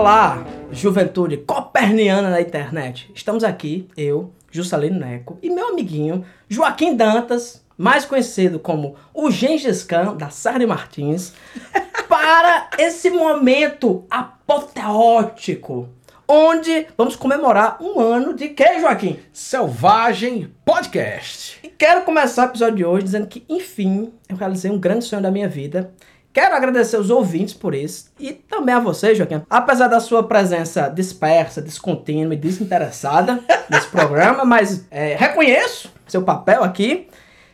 Olá, juventude coperniana na internet. Estamos aqui, eu, Juscelino Neco, e meu amiguinho Joaquim Dantas, mais conhecido como o Gengis Khan da Sarne Martins, para esse momento apoteótico, onde vamos comemorar um ano de quê, Joaquim? Selvagem Podcast. E quero começar o episódio de hoje dizendo que, enfim, eu realizei um grande sonho da minha vida. Quero agradecer os ouvintes por isso e também a você, Joaquim. Apesar da sua presença dispersa, descontínua e desinteressada nesse programa, mas é, reconheço seu papel aqui.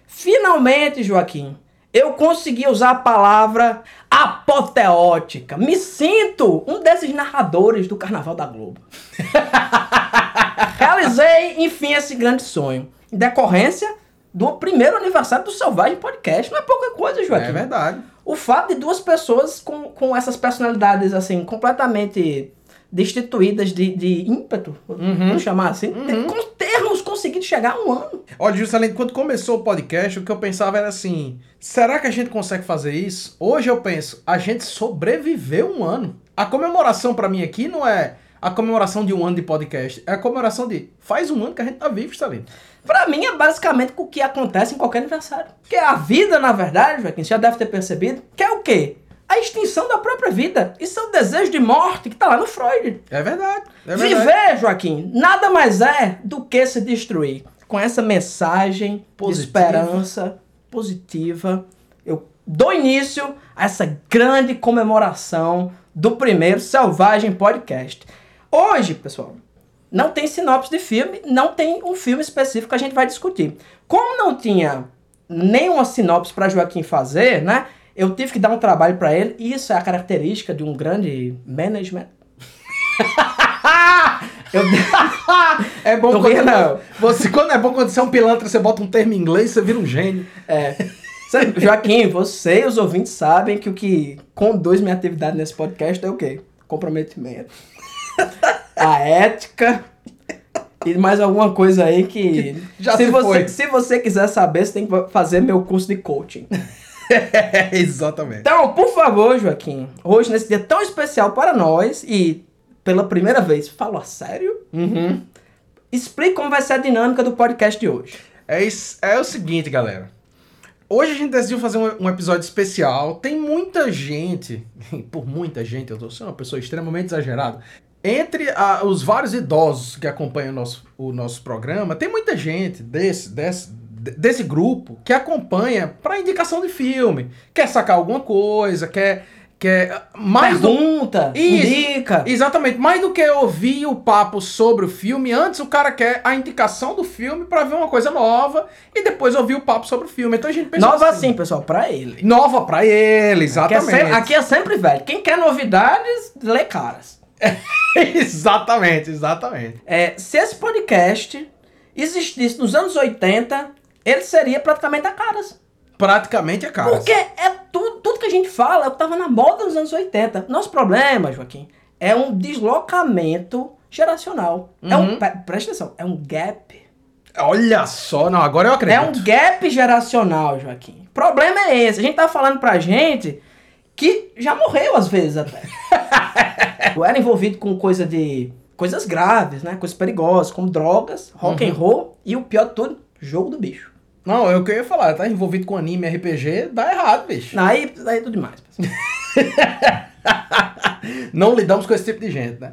Finalmente, Joaquim, eu consegui usar a palavra apoteótica. Me sinto um desses narradores do Carnaval da Globo. Realizei, enfim, esse grande sonho. Em decorrência do primeiro aniversário do Selvagem Podcast. Não é pouca coisa, Joaquim. É verdade. O fato de duas pessoas com, com essas personalidades, assim, completamente destituídas de, de ímpeto, Uhum. vamos chamar assim, Uhum. com termos conseguido chegar a um ano. Olha, justamente quando começou o podcast, o que eu pensava era assim: será que a gente consegue fazer isso? Hoje eu penso, a gente sobreviveu um ano. A comemoração pra mim aqui não é a comemoração de um ano de podcast, é a comemoração de faz um ano que a gente tá vivo, Stalin. Pra mim é basicamente o que acontece em qualquer aniversário. Porque a vida, na verdade, Joaquim, você já deve ter percebido, que é o quê? A extinção da própria vida. Isso é o desejo de morte que tá lá no Freud. É verdade. É verdade. Viver, Joaquim, nada mais é do que se destruir. Com essa mensagem Positiva. de esperança positiva, eu dou início a essa grande comemoração do primeiro Selvagem Podcast. Hoje, pessoal, não tem sinopse de filme, não tem um filme específico que a gente vai discutir. Como não tinha nenhuma sinopse para Joaquim fazer, né? Eu tive que dar um trabalho para ele, e isso é a característica de um grande management. Eu É bom quando, não. Você, quando é bom quando você é um pilantra, você bota um termo em inglês, você vira um gênio. É. Joaquim, você e os ouvintes sabem que o que conduz minha atividade nesse podcast é o quê? Comprometimento. A ética e mais alguma coisa aí que. Já se, se você, foi. se você quiser saber, você tem que fazer meu curso de coaching. Exatamente. Então, por favor, Joaquim, hoje, nesse dia tão especial para nós, e pela primeira vez, falo a sério, Uhum. explique como vai ser a dinâmica do podcast de hoje. É, is- é o seguinte, galera. Hoje a gente decidiu fazer um, um episódio especial. Tem muita gente, por muita gente, eu tô sendo uma pessoa extremamente exagerada. Entre a- os vários idosos que acompanham o nosso, o nosso programa, tem muita gente desse, desse, de- desse grupo que acompanha para indicação de filme. Quer sacar alguma coisa, quer. quer mais do, Pergunta, Isso. indica. Exatamente, mais do que ouvir o papo sobre o filme, antes o cara quer a indicação do filme pra ver uma coisa nova e depois ouvir o papo sobre o filme. Então a gente pensa Nova assim, pessoal, pra ele. Nova pra ele, Aqui é, exatamente. sempre, aqui é sempre velho. Quem quer novidades, lê caras. exatamente, exatamente. É, se esse podcast existisse nos anos 80, ele seria praticamente a caras. Praticamente é cara. Porque é tudo, tudo que a gente fala é o que tava na moda nos anos 80. Nosso problema, Joaquim, é um deslocamento geracional. É um, Uhum. pre- presta atenção, é um gap. Olha só, não, agora eu É acredito. um gap geracional, Joaquim. O problema é esse. A gente tá falando pra gente que já morreu às vezes até. Eu era envolvido com coisa de. coisas graves, né? Coisas perigosas, como drogas, rock Uhum. and roll e o pior de tudo, jogo do bicho. Não, é o que eu ia falar, tá envolvido com anime, RPG, dá errado, bicho. Aí, aí é tudo demais. pessoal. Não lidamos com esse tipo de gente, né?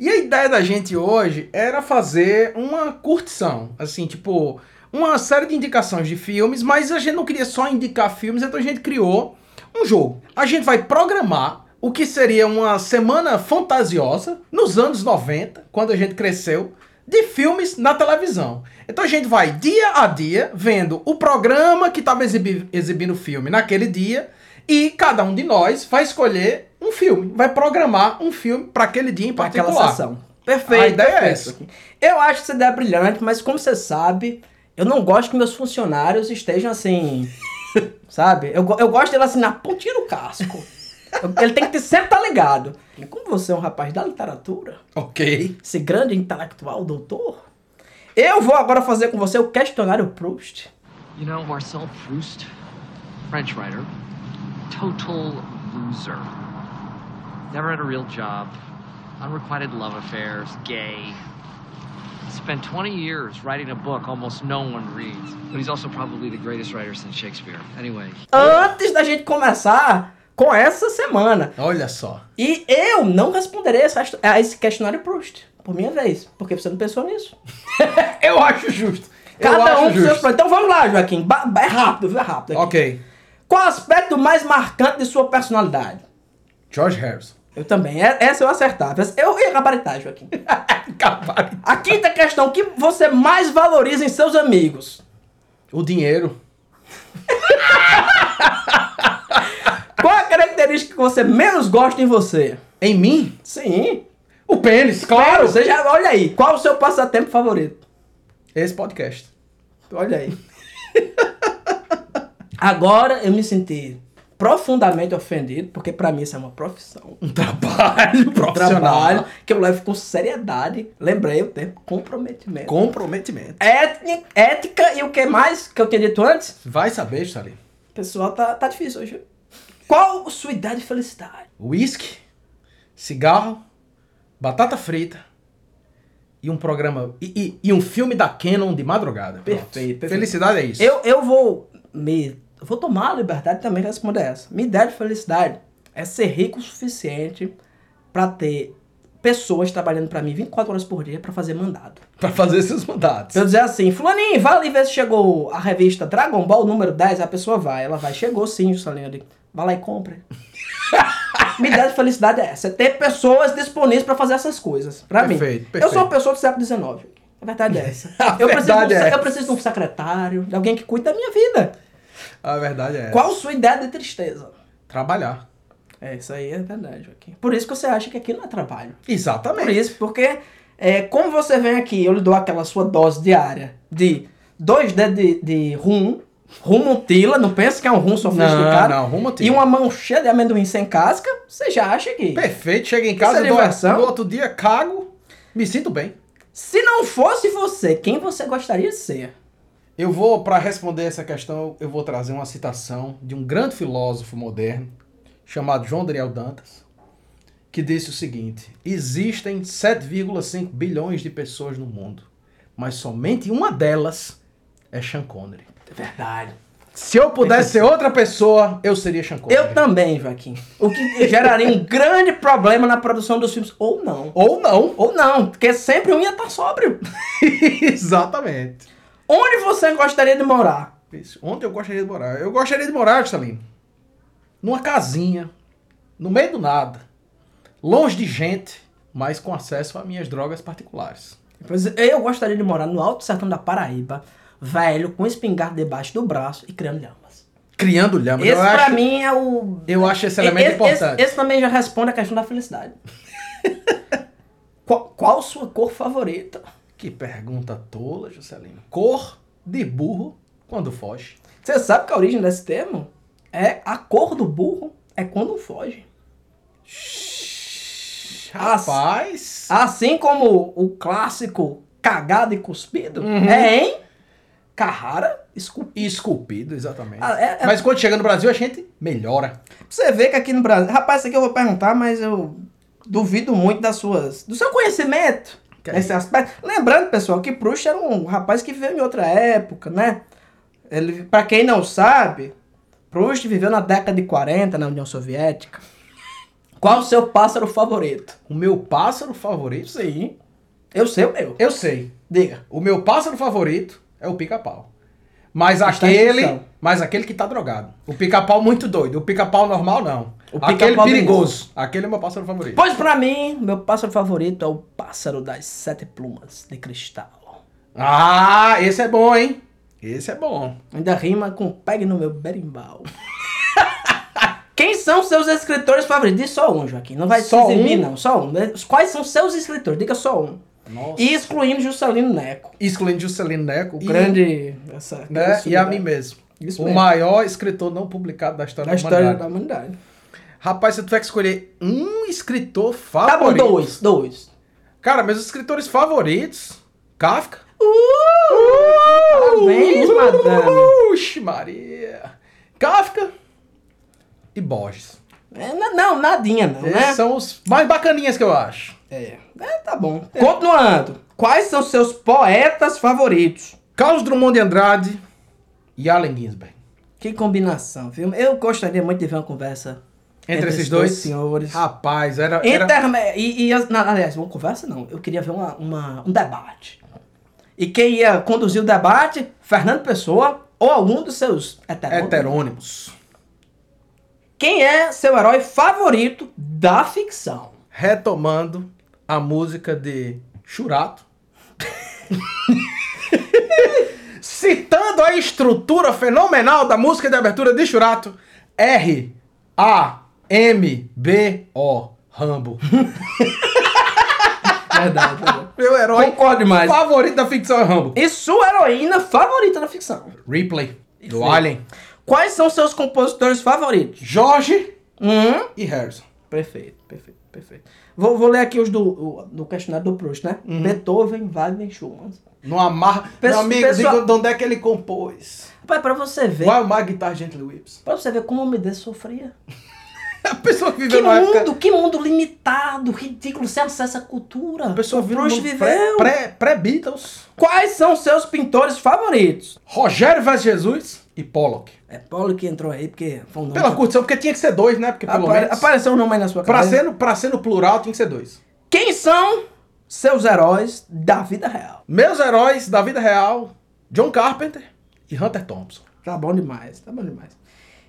E a ideia da gente hoje era fazer uma curtição, assim, tipo, uma série de indicações de filmes, mas a gente não queria só indicar filmes, então a gente criou um jogo. A gente vai programar o que seria uma semana fantasiosa nos anos 90, quando a gente cresceu, de filmes na televisão. Então a gente vai dia a dia vendo o programa que estava exibindo o filme naquele dia e cada um de nós vai escolher um filme, vai programar um filme para aquele dia em particular. aquela sessão. Perfeito. A ideia é perfeito. essa. Eu acho essa ideia brilhante, mas como você sabe, eu não gosto que meus funcionários estejam assim. sabe? Eu, eu gosto deles assim na pontinha do casco. Ele tem que ter, sempre estar ligado. E como você é um rapaz da literatura, Ok. esse grande intelectual, doutor, eu vou agora fazer com você o questionário Proust. You know, Marcel Proust, French writer, total loser. Never had a real job, unrequited love affairs, gay. Spent 20 years writing a book almost no one reads. But he's also probably the greatest writer since Shakespeare. Anyway, Antes da gente começar com essa semana. Olha só. E eu não responderei a esse questionário Proust, por minha vez, porque você não pensou nisso. Eu acho justo. Eu Cada acho um seus justo. planos. Então vamos lá, Joaquim. É rápido, viu? É rápido. aqui. Ok. Qual o aspecto mais marcante de sua personalidade? George Harrison. Eu também. É- Essa eu acertava. Eu ia gabaritar, Joaquim. Gabarito. A quinta questão. O que você mais valoriza em seus amigos? O dinheiro. Qual a característica que você menos gosta em você? Em mim? Sim. O pênis, claro. Você já, olha aí. Qual o seu passatempo favorito? Esse podcast. Olha aí. Agora eu me senti profundamente ofendido, porque pra mim isso é uma profissão. Um trabalho Um profissional. trabalho que eu levo com seriedade. Lembrei o termo comprometimento. Comprometimento. Ética e o que mais que eu tinha dito antes? Vai saber, Salim. O pessoal tá, tá difícil hoje. Qual sua ideia de felicidade? Whisky, cigarro, batata frita e um programa. E, e- e um filme da Canon de madrugada. Perfeito, perfeito. Felicidade é isso. Eu, eu vou me. eu vou tomar a liberdade também de responder essa. Minha ideia de felicidade é ser rico o suficiente pra ter pessoas trabalhando pra mim 24 horas por dia pra fazer mandado. Pra fazer esses mandatos. Pra eu dizer assim, fulaninho, vai ali ver se chegou a revista Dragon Ball número 10, a pessoa vai, ela vai, chegou sim, Juscelino, eu digo, vai lá e compre. Minha ideia de felicidade é essa, é ter pessoas disponíveis pra fazer essas coisas, pra mim. Perfeito, Eu sou uma pessoa do século XIX, a verdade é essa. A eu, preciso de um, é eu essa. preciso de um secretário, de alguém que cuide da minha vida. A verdade é. Qual sua ideia de tristeza? Trabalhar. É, isso aí é verdade, Joaquim. Por isso que você acha que aqui não é trabalho. Por Exatamente. isso, porque é, como você vem aqui, eu lhe dou aquela sua dose diária de dois dedos de, de rum, rum montila, não pensa que é um rum sofisticado. Não, não, rum montila. E uma mão cheia de amendoim sem casca, você já acha que... Perfeito. Chega em casa, dou- no outro dia cago, me sinto bem. Se não fosse você, quem você gostaria de ser? Eu vou, para responder essa questão, eu vou trazer uma citação de um grande filósofo moderno chamado João Daniel Dantas, que disse o seguinte: Existem 7,5 bilhões de pessoas no mundo, mas somente uma delas é Sean Connery. É verdade. Se eu pudesse ser outra pessoa, eu seria Sean Connery. Eu também, Joaquim. O que geraria um grande problema na produção dos filmes. Ou não. Ou não. Ou não, porque sempre um ia estar sóbrio. Exatamente. Onde você gostaria de morar? Isso. Ontem eu gostaria de morar. Eu gostaria de morar, Salim, numa casinha, no meio do nada, longe de gente, mas com acesso a minhas drogas particulares. Pois eu gostaria de morar no Alto Sertão da Paraíba, velho, com espingarda debaixo do braço e criando lhamas. Criando lhama. Esse eu pra acho, mim é o. eu acho esse elemento esse, importante. Esse, esse também já responde a questão da felicidade. qual, qual sua cor favorita? Que pergunta tola, Juscelino. Cor de burro quando foge. Você sabe que a origem desse termo é a cor do burro é quando foge. Rapaz. Assim como o clássico cagado e cuspido Uhum. é em Carrara esculpido. Esculpido, exatamente. Ah, é- é- Mas quando chega no Brasil, a gente melhora. Você vê que aqui no Brasil. Rapaz, isso aqui eu vou perguntar, mas eu duvido muito das suas. do seu conhecimento Que é nesse aspecto. Lembrando, pessoal, que Proust era um rapaz que viveu em outra época, né? Ele, pra quem não sabe, Proust viveu na década de 40 na União Soviética. Qual o seu pássaro favorito? O meu pássaro favorito? Sim. Eu sei o meu. Eu sei. Diga. O meu pássaro favorito é o pica-pau. Mas Está aquele, mas aquele que tá drogado. O pica-pau muito doido. O pica-pau normal não. O aquele pica-pau perigoso. Aquele é meu pássaro favorito. Pois pra mim, meu pássaro favorito é o pássaro das sete plumas de cristal. Ah, esse é bom, hein? Esse é bom. Ainda rima com pegue no meu berimbau. Quem são seus escritores favoritos? Diz só um, Joaquim. Não vai Só se exibir, um? não. Só um. Quais são seus escritores? Diga só um. Nossa. E excluindo Juscelino Neco. Excluindo Juscelino Neco. O e, grande... Essa, Né, e a mim mesmo. Isso o mesmo. maior escritor não publicado da história Da da história humanidade. da humanidade. Rapaz, se tu tiver que escolher um escritor Tá bom, favorito. dois, dois. Cara, meus escritores favoritos. Kafka. Parabéns, madame. Uxi, Maria. Kafka e Borges. É, não, nadinha não, Esses né? são os mais bacaninhas que eu acho. É, é, tá bom. Continuando. Quais são seus poetas favoritos? Carlos Drummond de Andrade e Allen Ginsberg. Que combinação, viu? Eu gostaria muito de ver uma conversa Entre esses dois? senhores. Rapaz, era. era... Interme... E, e na- aliás, uma conversa não. Eu queria ver uma, uma- um debate. E quem ia conduzir o debate, Fernando Pessoa ou algum dos seus heterônimos. Heterônimos. Quem é seu herói favorito da ficção? Retomando a música de Churato. Citando a estrutura fenomenal da música de abertura de Churato. R A M B O Rambo. Verdade, verdade. Meu herói Concordo demais. favorito da ficção é Rambo. E sua heroína favorita da ficção? Ripley, do Sim. Alien. Quais são seus compositores favoritos? Jorge Hum? e Harrison. Perfeito, perfeito, perfeito. Vou, vou ler aqui os do, o- do questionário do Proust, né? Beethoven, Wagner, Schumann. Não amarra. Pesso- Meu amigo, pessoal- diga de onde é que ele compôs. Pai, pra você ver, Why My Guitar Gently Whips. pra você ver como o Homem sofria. A pessoa que Que viveu numa mundo, época... que mundo limitado, ridículo, sem acesso à cultura. A pessoa O viveu Proust viveu. pré- pré- Pré-Beatles. Quais são seus pintores favoritos? Rogério Vaz Jesus e Pollock. É que entrou aí, porque foi um nome. Pela curtição, porque tinha que ser dois, né? Porque pelo Apare- menos... Apareceu um nome aí na sua Pra cabeça. ser, no, pra ser no plural, tinha que ser dois. Quem são seus heróis da vida real? Meus heróis da vida real, John Carpenter e Hunter Thompson. Tá bom demais, tá bom demais.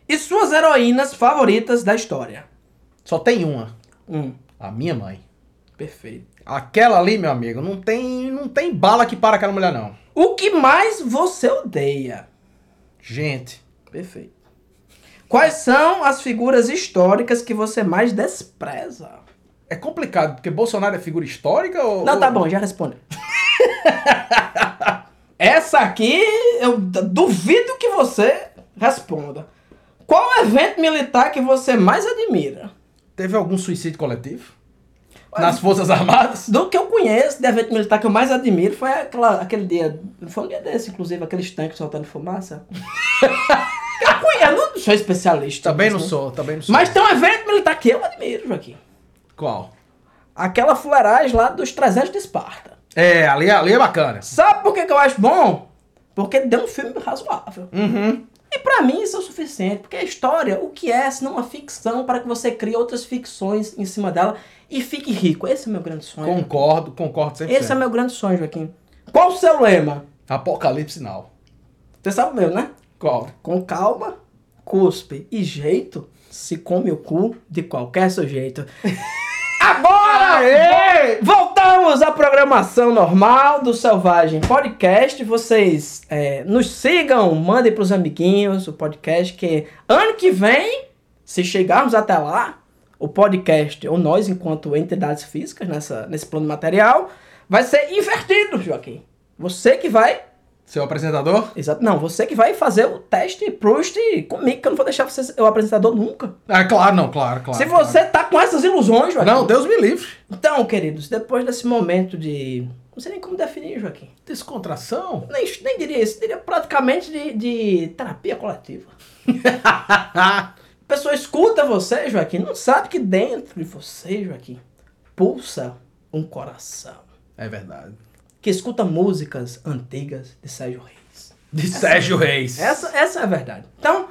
E suas heroínas favoritas da história? Só tem uma. Hum, A minha mãe. perfeito. Aquela ali, meu amigo, não tem, não tem bala que para aquela mulher, não. O que mais você odeia? Gente, Perfeito. Quais são as figuras históricas que você mais despreza? é complicado, porque Bolsonaro é figura histórica ou... Não, tá bom, já respondi. Essa aqui, eu duvido que você responda. Qual evento militar que você mais admira? Teve algum suicídio coletivo? Nas Forças Armadas? Do que eu conheço de evento militar que eu mais admiro foi aquela, aquele dia. Foi um dia desse, inclusive, aqueles tanques soltando fumaça. eu, conheço, eu não sou especialista. Também não nisso, sou, também não sou. Mas tem um evento militar que eu admiro, Joaquim. Qual? Aquela fuleiragem lá dos 300 de Esparta. É, ali, ali é bacana. Sabe por que, que eu acho bom? Porque deu um filme razoável. Uhum. E pra mim isso é o suficiente, porque a história, o que é senão uma ficção para que você crie outras ficções em cima dela e fique rico. Esse é o meu grande sonho. Concordo, concordo 100%. Esse é meu grande sonho, Joaquim. Qual o seu lema? Apocalipse Now. Você sabe o meu, né? Qual? Com calma, cuspe e jeito, se come o cu de qualquer sujeito. Agora! Aê! Voltamos à programação normal do Selvagem Podcast. Vocês é, nos sigam, mandem pros amiguinhos o podcast, que ano que vem, se chegarmos até lá, o podcast, ou nós, enquanto entidades físicas nessa, nesse plano material, vai ser invertido, Joaquim. Você que vai Seu apresentador? Exato. Não, você que vai fazer o teste Proust comigo, que eu não vou deixar você ser o apresentador nunca. Ah, claro, não, claro, claro. Se você tá com essas ilusões, Joaquim. Não, Deus me livre. Então, queridos, depois desse momento de. Não sei nem como definir, Joaquim. Descontração? Nem, nem diria isso, diria praticamente de, de terapia coletiva. A pessoa escuta você, Joaquim, não sabe que dentro de você, Joaquim, pulsa um coração. É verdade. Que escuta músicas antigas de Sérgio Reis. De Sérgio Reis. Essa, essa é a verdade. Então,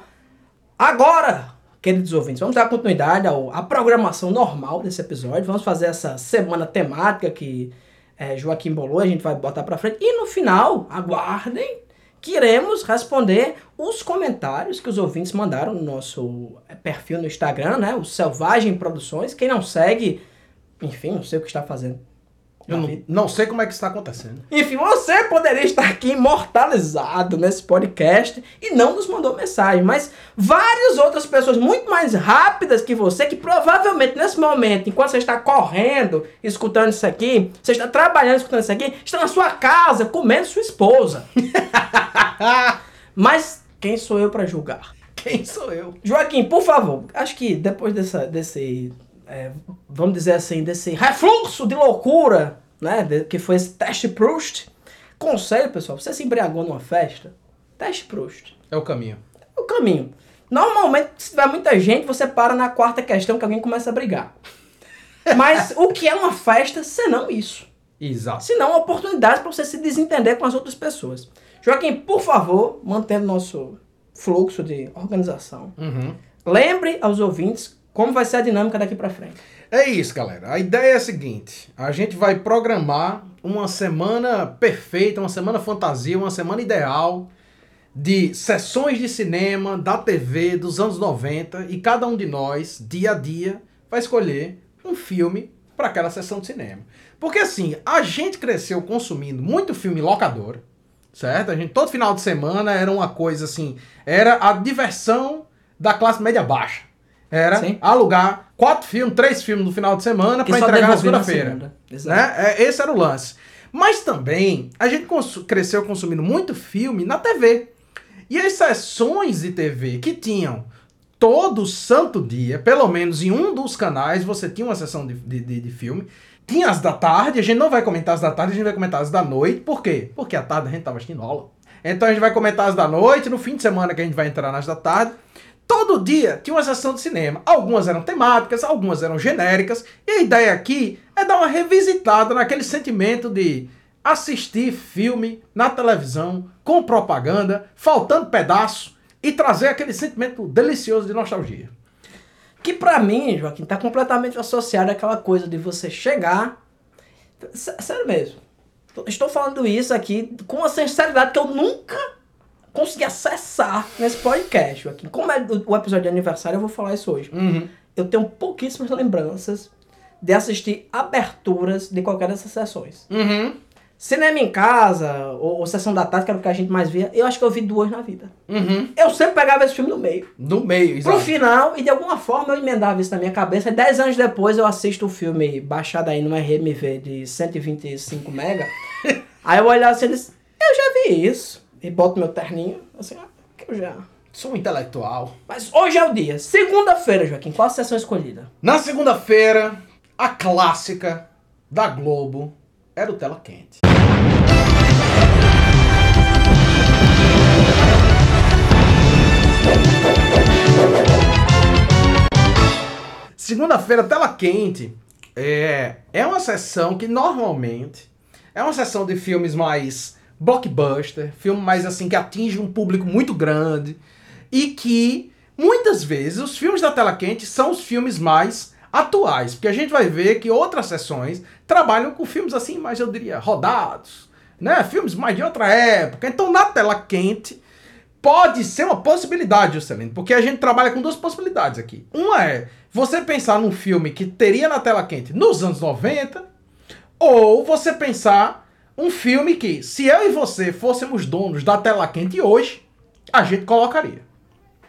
agora, queridos ouvintes, vamos dar continuidade ao, à programação normal desse episódio. Vamos fazer essa semana temática que é, Joaquim bolou, a gente vai botar pra frente. E no final, aguardem, que iremos responder os comentários que os ouvintes mandaram no nosso é, perfil no Instagram, né? O Selvagem Produções. Quem não segue, enfim, não sei o que está fazendo. Eu não, não sei como é que está acontecendo. Enfim, você poderia estar aqui imortalizado nesse podcast e não nos mandou mensagem, mas várias outras pessoas muito mais rápidas que você, que provavelmente nesse momento, enquanto você está correndo, escutando isso aqui, você está trabalhando, escutando isso aqui, está na sua casa, comendo sua esposa. mas quem sou eu para julgar? Quem sou eu? Joaquim, por favor, acho que depois dessa, desse, é, vamos dizer assim, desse refluxo de loucura, né, de- que foi esse teste Proust, conselho, pessoal, você se embriagou numa festa, teste Proust, É o caminho. é o caminho. Normalmente, se tiver muita gente, você para na quarta questão que alguém começa a brigar. Mas o que é uma festa, senão isso? Exato. Se não, oportunidades para você se desentender com as outras pessoas. Joaquim, por favor, mantendo nosso fluxo de organização, Uhum. lembre aos ouvintes como vai ser a dinâmica daqui para frente. É isso, galera. A ideia é a seguinte: a gente vai programar uma semana perfeita, uma semana fantasia, uma semana ideal de sessões de cinema da TV dos anos 90 e cada um de nós, dia a dia, vai escolher um filme para aquela sessão de cinema. Porque assim, a gente cresceu consumindo muito filme em locadora, certo? A gente todo final de semana era uma coisa assim, era a diversão da classe média baixa. Era Sim. alugar quatro filmes, três filmes no final de semana para entregar na segunda-feira. segunda. Né? É, esse era o lance. Mas também a gente cresceu consumindo muito filme na TV. E as sessões de TV que tinham todo santo dia, pelo menos em um dos canais, você tinha uma sessão de, de, de- de filme. Tinha as da tarde, a gente não vai comentar as da tarde, a gente vai comentar as da noite. Por quê? Porque à tarde a gente tava assistindo aula. Então a gente vai comentar as da noite, no fim de semana que a gente vai entrar nas da tarde. Todo dia tinha uma sessão de cinema. Algumas eram temáticas, algumas eram genéricas. E a ideia aqui é dar uma revisitada naquele sentimento de assistir filme na televisão, com propaganda, faltando pedaço, e trazer aquele sentimento delicioso de nostalgia. Que pra mim, Joaquim, tá completamente associado àquela coisa de você chegar. Sério mesmo. Estou falando isso aqui com uma sinceridade que eu nunca consegui acessar nesse podcast, Joaquim. Como é o episódio de aniversário, eu vou falar isso hoje. Uhum. Eu tenho pouquíssimas lembranças de assistir aberturas de qualquer dessas sessões. Uhum. Cinema em casa, ou, ou sessão da tarde, que era o que a gente mais via, eu acho que eu vi duas na vida. Uhum. Eu sempre pegava esse filme no meio. No meio, Pro exato. final, e de alguma forma eu emendava isso na minha cabeça. E 10 anos depois eu assisto o filme baixado aí no RMV de 125 mega. aí eu olhava assim e disse, eu já vi isso. E boto meu terninho, assim, ah, que eu já. Sou um intelectual. Mas hoje é o dia. Segunda-feira, Joaquim, qual a sessão escolhida? Na segunda-feira, a clássica da Globo era o Tela Quente. Segunda-feira, Tela Quente é, é uma sessão que normalmente é uma sessão de filmes mais blockbuster, filme mais assim que atinge um público muito grande e que muitas vezes os filmes da Tela Quente são os filmes mais atuais, porque a gente vai ver que outras sessões trabalham com filmes assim, mais eu diria, rodados, né? Filmes mais de outra época. Então na Tela Quente pode ser uma possibilidade, Juscelino, porque a gente trabalha com duas possibilidades aqui. Uma é você pensar num filme que teria na tela quente nos anos 90, ou você pensar um filme que, se eu e você fôssemos donos da tela quente hoje, a gente colocaria.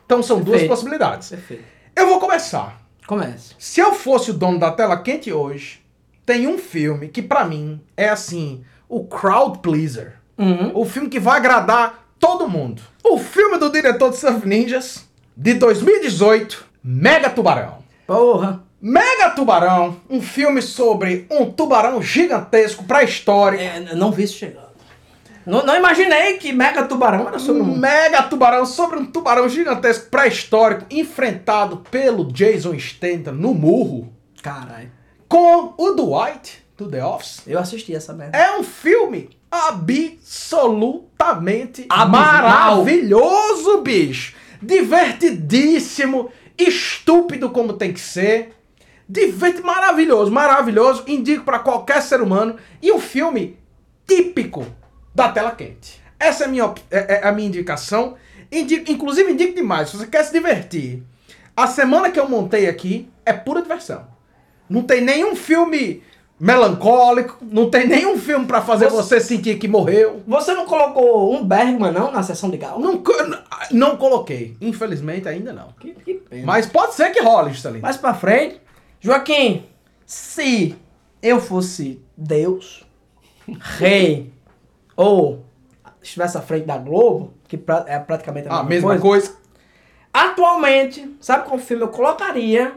Então são duas Perfeito. possibilidades. Perfeito. Eu vou começar. Comece. Se eu fosse o dono da tela quente hoje, tem um filme que pra mim é assim, o crowd pleaser. Uhum. O filme que vai agradar todo mundo. O filme do diretor de Surf Ninjas, de 2018, Mega Tubarão. Porra. Mega Tubarão, um filme sobre um tubarão gigantesco pré-histórico. É, eu não vi isso chegando. Não, não imaginei que Mega Tubarão era sobre Um um... mega tubarão sobre um tubarão gigantesco pré-histórico enfrentado pelo Jason Statham no murro Caralho. com o Dwight do The Office. Eu assisti essa merda. É um filme absolutamente Abismal. maravilhoso, bicho. Divertidíssimo, estúpido como tem que ser. Diverte maravilhoso, maravilhoso. Indico pra qualquer ser humano. E um filme típico da tela quente. Essa é a minha, é- é a minha indicação. Indico- inclusive, indico demais. Se você quer se divertir, a semana que eu montei aqui é pura diversão. Não tem nenhum filme melancólico, não tem nenhum filme pra fazer Você- você sentir que morreu. Você não colocou um Bergman, não, na sessão de gala? Não, não coloquei. Infelizmente, ainda não. Que, que pena. Mas pode ser que role, Juscelino. Mais pra frente, Joaquim, se eu fosse Deus, rei, ou estivesse à frente da Globo, que é praticamente a A mesma, mesma coisa, coisa. Atualmente, sabe qual filme eu colocaria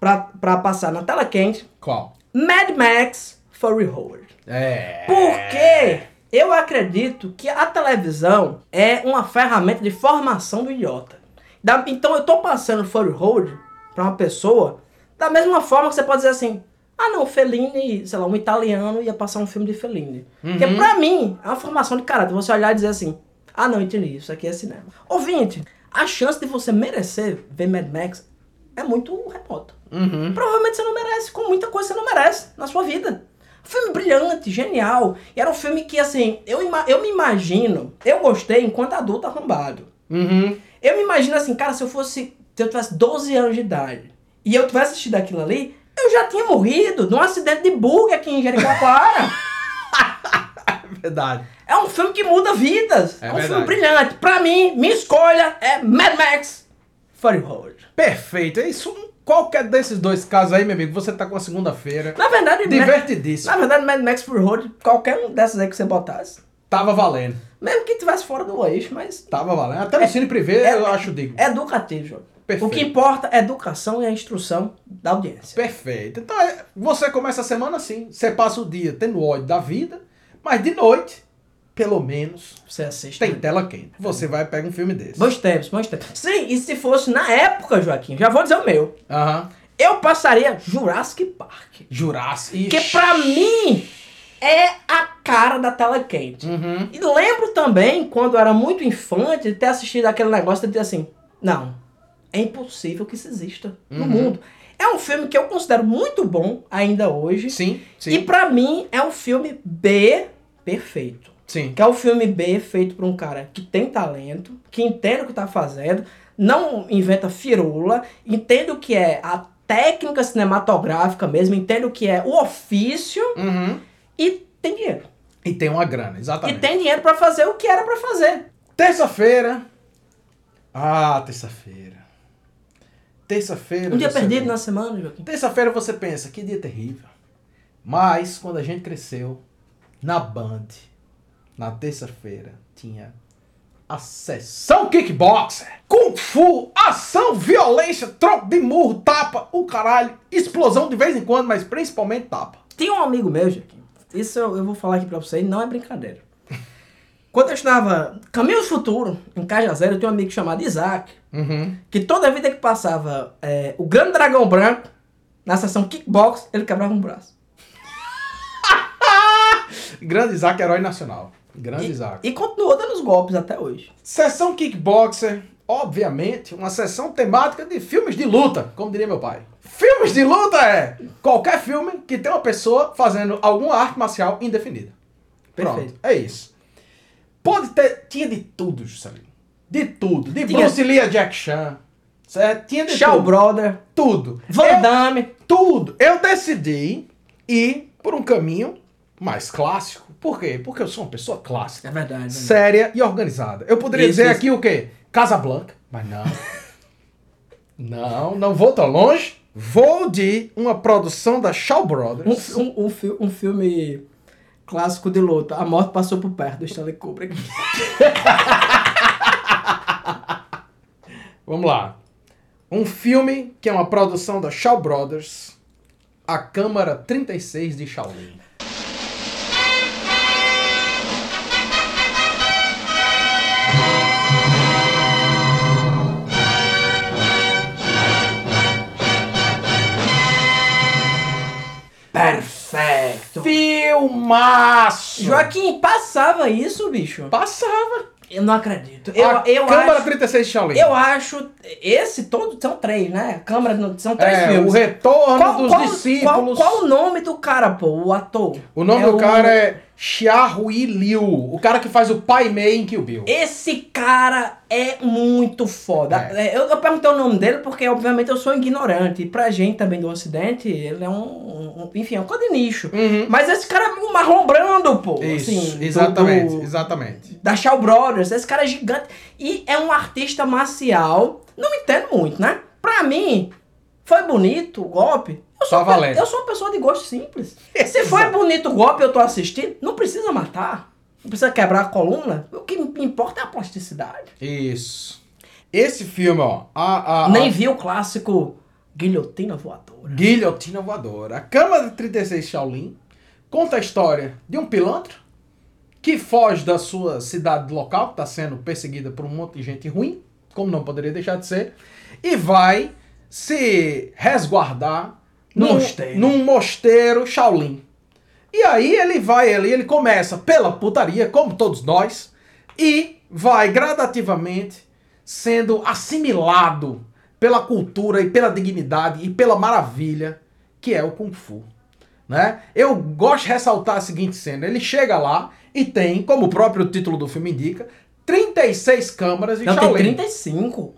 pra, pra passar na tela quente? Qual? Mad Max Fury Road. É. Porque eu acredito que a televisão é uma ferramenta de formação do idiota. Então eu tô passando Fury Road pra uma pessoa da mesma forma que você pode dizer assim: ah não, Fellini, sei lá, um italiano ia passar um filme de Fellini. Porque pra mim é uma formação de caráter. Você olhar e dizer assim: ah não, entendi, isso aqui é cinema. Ouvinte, a chance de você merecer ver Mad Max é muito remota. Uhum. Provavelmente você não merece, com muita coisa você não merece na sua vida. Filme brilhante, genial. E era um filme que, assim, eu, eu me imagino, eu gostei enquanto adulto arrombado. Uhum. Eu me imagino assim, cara, se eu fosse, se eu tivesse 12 anos de idade e eu tivesse assistido aquilo ali, eu já tinha morrido num acidente de bug aqui em Jericoacoara. É verdade. é um filme que muda vidas. É É, um verdade. filme brilhante. Pra mim, minha escolha é Mad Max Fury Road. Perfeito. É isso. Qualquer desses dois casos aí, meu amigo, você tá com a segunda-feira. Na verdade, Divertidíssimo. na verdade, Mad Max Fury Road, qualquer um dessas aí que você botasse, Tava valendo. Mesmo que tivesse fora do eixo, mas Tava valendo. Até no cine privê, é- eu acho digno. é educativo, João. Perfeito. O que importa é a educação e a instrução da audiência. Perfeito. Então, é, você começa a semana assim. Você passa o dia tendo ódio da vida, mas de noite, pelo menos, Você assiste. tem tela quente. Você vai e pega um filme desse. Bons tempos, bons tempos. Sim, e se fosse na época, Joaquim, já vou dizer o meu. Aham. Eu passaria Jurassic Park. Jurassic. Que pra mim é a cara da tela quente. Uhum. E lembro também, quando eu era muito infante, de ter assistido aquele negócio de dizer assim: não, é impossível que isso exista no Uhum. mundo. É um filme que eu considero muito bom ainda hoje. Sim, sim. E pra mim é um filme B perfeito. Sim. Que é um filme B feito por um cara que tem talento, que entende o que tá fazendo, não inventa firula, entende o que é a técnica cinematográfica mesmo, entende o que é o ofício Uhum. e tem dinheiro. E tem uma grana, E exatamente. tem dinheiro pra fazer o que era pra fazer. Terça-feira. Ah, terça-feira. Terça-feira. Um dia perdido vê. na semana, Joaquim. Terça-feira você pensa, que dia terrível. Mas, quando a gente cresceu, na Band, na terça-feira, tinha a sessão kickboxer, kung fu, ação, violência, troco de murro, tapa, o caralho, explosão de vez em quando, mas principalmente tapa. Tem um amigo meu, Joaquim, isso eu, eu vou falar aqui pra você, e não é brincadeira. Quando eu estava Caminho do Futuro, em Cajazeiras, eu tinha um amigo chamado Isaac, Uhum. que toda vida que passava é, o Grande Dragão Branco, na sessão kickbox, ele quebrava um braço. Grande Isaac, herói nacional. Grande Isaac. E continuou dando os golpes até hoje. Sessão kickboxer, obviamente, uma sessão temática de filmes de luta, como diria meu pai. Filmes de luta é qualquer filme que tem uma pessoa fazendo alguma arte marcial indefinida. Pronto, Perfeito. é isso. Pode ter, tinha de tudo, Juscelino. De tudo. De Tinha- Bruce Lee a Jack Chan. Certo? Tinha de Shaw tudo. Brother, Tudo. Van Eu- Damme. tudo. Eu decidi ir por um caminho mais clássico. Por quê? Porque eu sou uma pessoa clássica É verdade. séria e organizada. Eu poderia Isso, dizer isso. aqui o quê? Casablanca, mas não. não, não vou tão longe. Vou de uma produção da Shaw Brothers. Um, um, um, fi- um filme clássico de luta. A morte passou por perto do Stanley Kubrick. Vamos lá. Um filme que é uma produção da Shaw Brothers. A Câmara 36 de Shaolin. Perfeito. Filmaço! Joaquim, passava isso, bicho? Passava. Eu não acredito. Eu, a eu Câmara acho... 36 de Shaolin. Eu acho. Esse todo. São três, né? Câmara. São três é, filmes. o retorno Qual, dos qual- discípulos. Qual, qual o nome do cara, pô? O ator. O nome É do o- cara é Xia Hui Liu, o cara que faz o Pai Mei em Kill Bill. Esse cara é muito foda. É. É, Eu, eu perguntei o nome dele porque, obviamente, eu sou ignorante. E pra gente também do Ocidente, ele é um. um- enfim, é um coisa de nicho. Uhum. Mas esse cara é um marrom brando, pô. Isso, assim, do- exatamente, do- exatamente. da Shaw Brothers. Esse cara é gigante. E é um artista marcial. Não me entendo muito, né? Pra mim, foi bonito o golpe. Eu sou, uma pe- valendo. eu sou uma pessoa de gosto simples. Se foi bonito o golpe eu tô assistindo, não precisa matar. Não precisa quebrar a coluna. O que me importa é a plasticidade. Isso. Esse filme, ó. A, a, Nem a vi o clássico Guilhotina Voadora. Guilhotina Voadora. A Câmara 36 Shaolin conta a história de um pilantra que foge da sua cidade local, que está sendo perseguida por um monte de gente ruim, como não poderia deixar de ser, e vai se resguardar num Mosteiro. num mosteiro Shaolin. E aí ele vai ali, ele começa pela putaria, como todos nós, e vai gradativamente sendo assimilado pela cultura e pela dignidade e pela maravilha que é o Kung Fu. Né? Eu gosto de ressaltar a seguinte cena: ele chega lá e tem, como o próprio título do filme indica, 36 câmaras de Não, Shaolin. tem 35.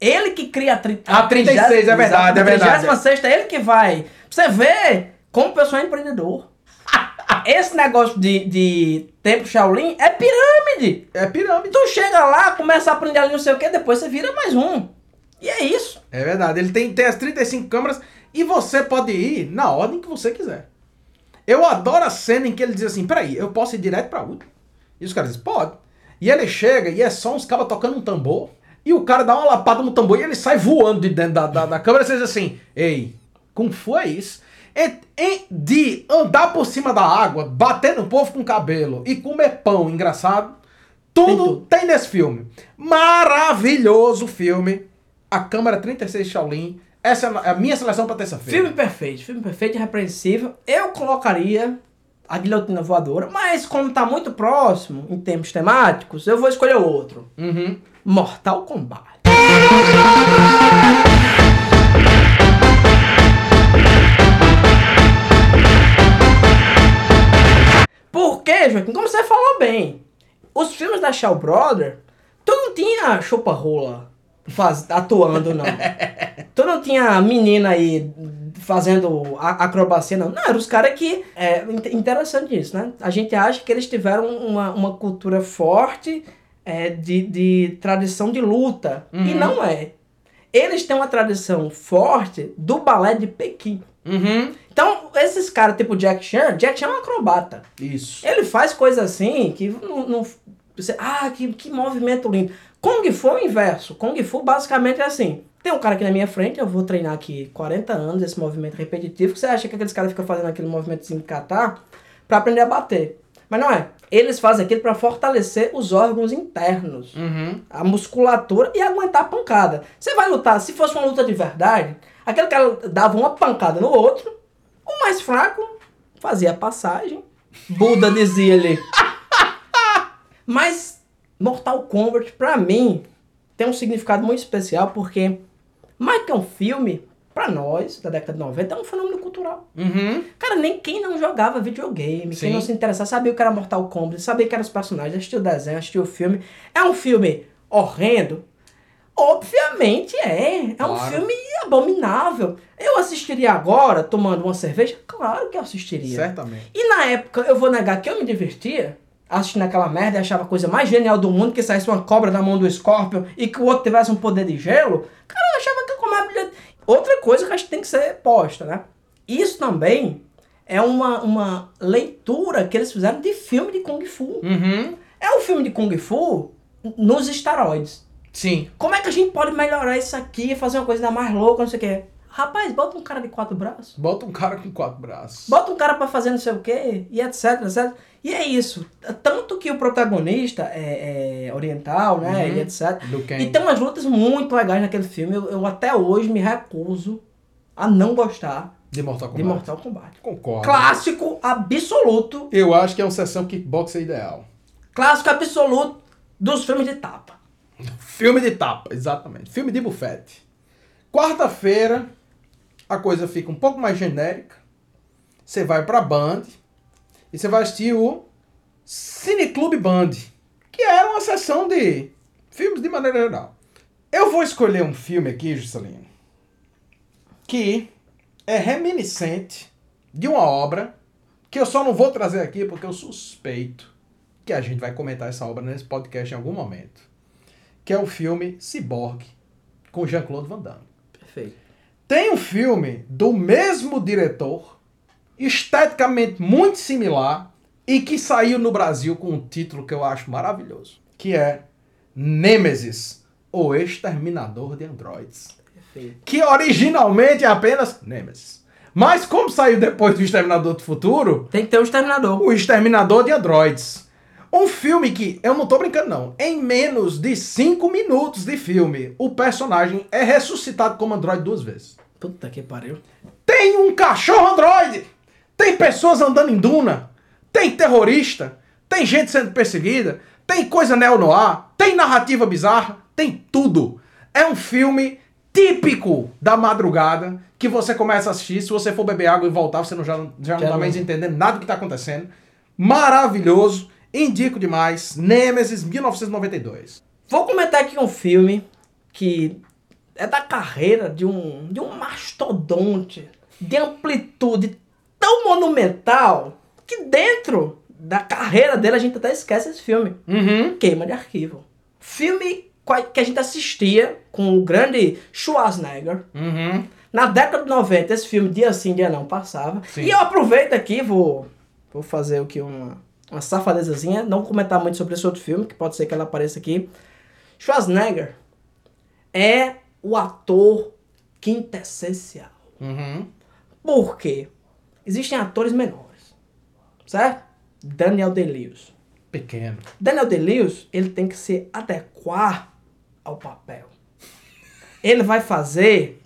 Ele que cria a, tri... Ah, 36, é verdade, é verdade. A 36 é ele que vai. Você ver como o pessoal é empreendedor. Esse negócio de, de tempo Shaolin é pirâmide. É pirâmide. Tu chega lá, começa a aprender ali não sei o que, depois você vira mais um. E é isso. É verdade. Ele tem, tem as 35 câmeras e você pode ir na ordem que você quiser. Eu adoro a cena em que ele diz assim: peraí, eu posso ir direto pra última? E os caras dizem: pode. E ele chega e é só uns cabas tocando um tambor. E o cara dá uma lapada no tambor e ele sai voando de dentro da, da, da câmera. E você diz assim: ei, como foi isso? De andar por cima da água, bater no povo com cabelo e comer pão engraçado, tudo Tem tem, tudo. nesse filme. Maravilhoso filme. A Câmara 36 Shaolin. Essa é a minha seleção pra terça-feira. Filme perfeito, filme perfeito e repreensível. Eu colocaria a guilhotina voadora, mas como tá muito próximo em termos temáticos, eu vou escolher outro. Uhum. Mortal Kombat. Porque, Joaquim, como você falou bem, os filmes da Shaw Brother, tu não tinha chupa-rola faz- atuando, não. tu não tinha menina aí fazendo acrobacia, não. Não, eram os caras que... É in- interessante isso, né? A gente acha que eles tiveram uma, uma cultura forte é, de, de tradição de luta. E não é. Eles têm uma tradição forte do balé de Pequim. Uhum. Então, esses caras tipo Jack Chan, Jack Chan é um acrobata. Isso. Ele faz coisa assim que não. não você, ah, que, que movimento lindo. Kung Fu é o inverso. Kung Fu basicamente é assim. Tem um cara aqui na minha frente, eu vou treinar aqui 40 anos esse movimento repetitivo. que Você acha que aqueles caras ficam fazendo aquele movimentozinho de catar pra aprender a bater. Mas não é. Eles fazem aquilo pra fortalecer os órgãos internos Uhum. a musculatura e aguentar a pancada. Você vai lutar, se fosse uma luta de verdade, aquele cara dava uma pancada no outro, o mais fraco fazia a passagem. Buda dizia ali. Mas Mortal Kombat, pra mim, tem um significado muito especial porque mais que um filme, pra nós, da década de 90, é um fenômeno cultural. Uhum. Cara, nem quem não jogava videogame, Sim. quem não se interessava, sabia o que era Mortal Kombat, sabia que eram os personagens, assistiu o desenho, assistiu o filme. É um filme horrendo? Obviamente é. É um Claro. filme abominável. Eu assistiria agora, tomando uma cerveja? Claro que eu assistiria. Certamente. E na época, eu vou negar que eu me divertia assistindo aquela merda e achava a coisa mais genial do mundo que saísse uma cobra da mão do Scorpion e que o outro tivesse um poder de gelo. Cara, eu achava que. Outra coisa que acho que tem que ser posta, né? Isso também é uma, uma leitura que eles fizeram de filme de Kung Fu. Uhum. É um filme de Kung Fu nos esteroides. Sim. Como é que a gente pode melhorar isso aqui, fazer uma coisa ainda mais louca, não sei o quê? Rapaz, bota um cara de quatro braços. Bota um cara com quatro braços. Bota um cara pra fazer não sei o quê, e etc, etc. E é isso. Tanto que o protagonista é, é oriental, né, Uhum. e etc. E tem umas lutas muito legais naquele filme. Eu, eu até hoje me recuso a não gostar De Mortal de Kombat. Mortal Kombat. Concordo. Clássico absoluto. Eu acho que é uma sessão kickbox ideal. Clássico absoluto dos filmes de tapa. Filme de tapa, exatamente. Filme de bufete. Quarta-feira, a coisa fica um pouco mais genérica. Você vai pra Band e você vai assistir o Cineclube Band, que era uma sessão de filmes de maneira geral. Eu vou escolher um filme aqui, Juscelino, que é reminiscente de uma obra que eu só não vou trazer aqui porque eu suspeito que a gente vai comentar essa obra nesse podcast em algum momento que é o filme Cyborg, com Jean-Claude Van Damme. Perfeito. Tem um filme do mesmo diretor, esteticamente muito similar, e que saiu no Brasil com um título que eu acho maravilhoso, que é Nemesis, O Exterminador de Androids. Perfeito. Que originalmente é apenas Nemesis. Mas como saiu depois do Exterminador do Futuro, Tem que ter um exterminador. o Exterminador de Androids. Um filme que, eu não tô brincando não, em menos de 5 minutos de filme, o personagem é ressuscitado como androide duas vezes. Puta que pariu. Tem um cachorro androide! Tem pessoas andando em duna! Tem terrorista! Tem gente sendo perseguida! Tem coisa neo-noir! Tem narrativa bizarra! Tem tudo! É um filme típico da madrugada que você começa a assistir. Se você for beber água e voltar, você não, já, já não tá mais entendendo nada do que tá acontecendo. Maravilhoso! Indico demais. Nemesis 1992. Vou comentar aqui um filme que é da carreira de um, de um mastodonte de amplitude tão monumental que dentro da carreira dele a gente até esquece esse filme. Uhum. Queima de Arquivo. Filme que a gente assistia com o grande Schwarzenegger. Uhum. Na década de 90, esse filme dia sim, dia não passava. Sim. E eu aproveito aqui, vou, vou fazer o que uma, uma safadezazinha, não comentar muito sobre esse outro filme, que pode ser que ela apareça aqui. Schwarzenegger é o ator quintessencial. Uhum. Por quê? Existem atores menores, certo? Daniel Day-Lewis. Pequeno. Daniel Day-Lewis, ele tem que se adequar ao papel. Ele vai fazer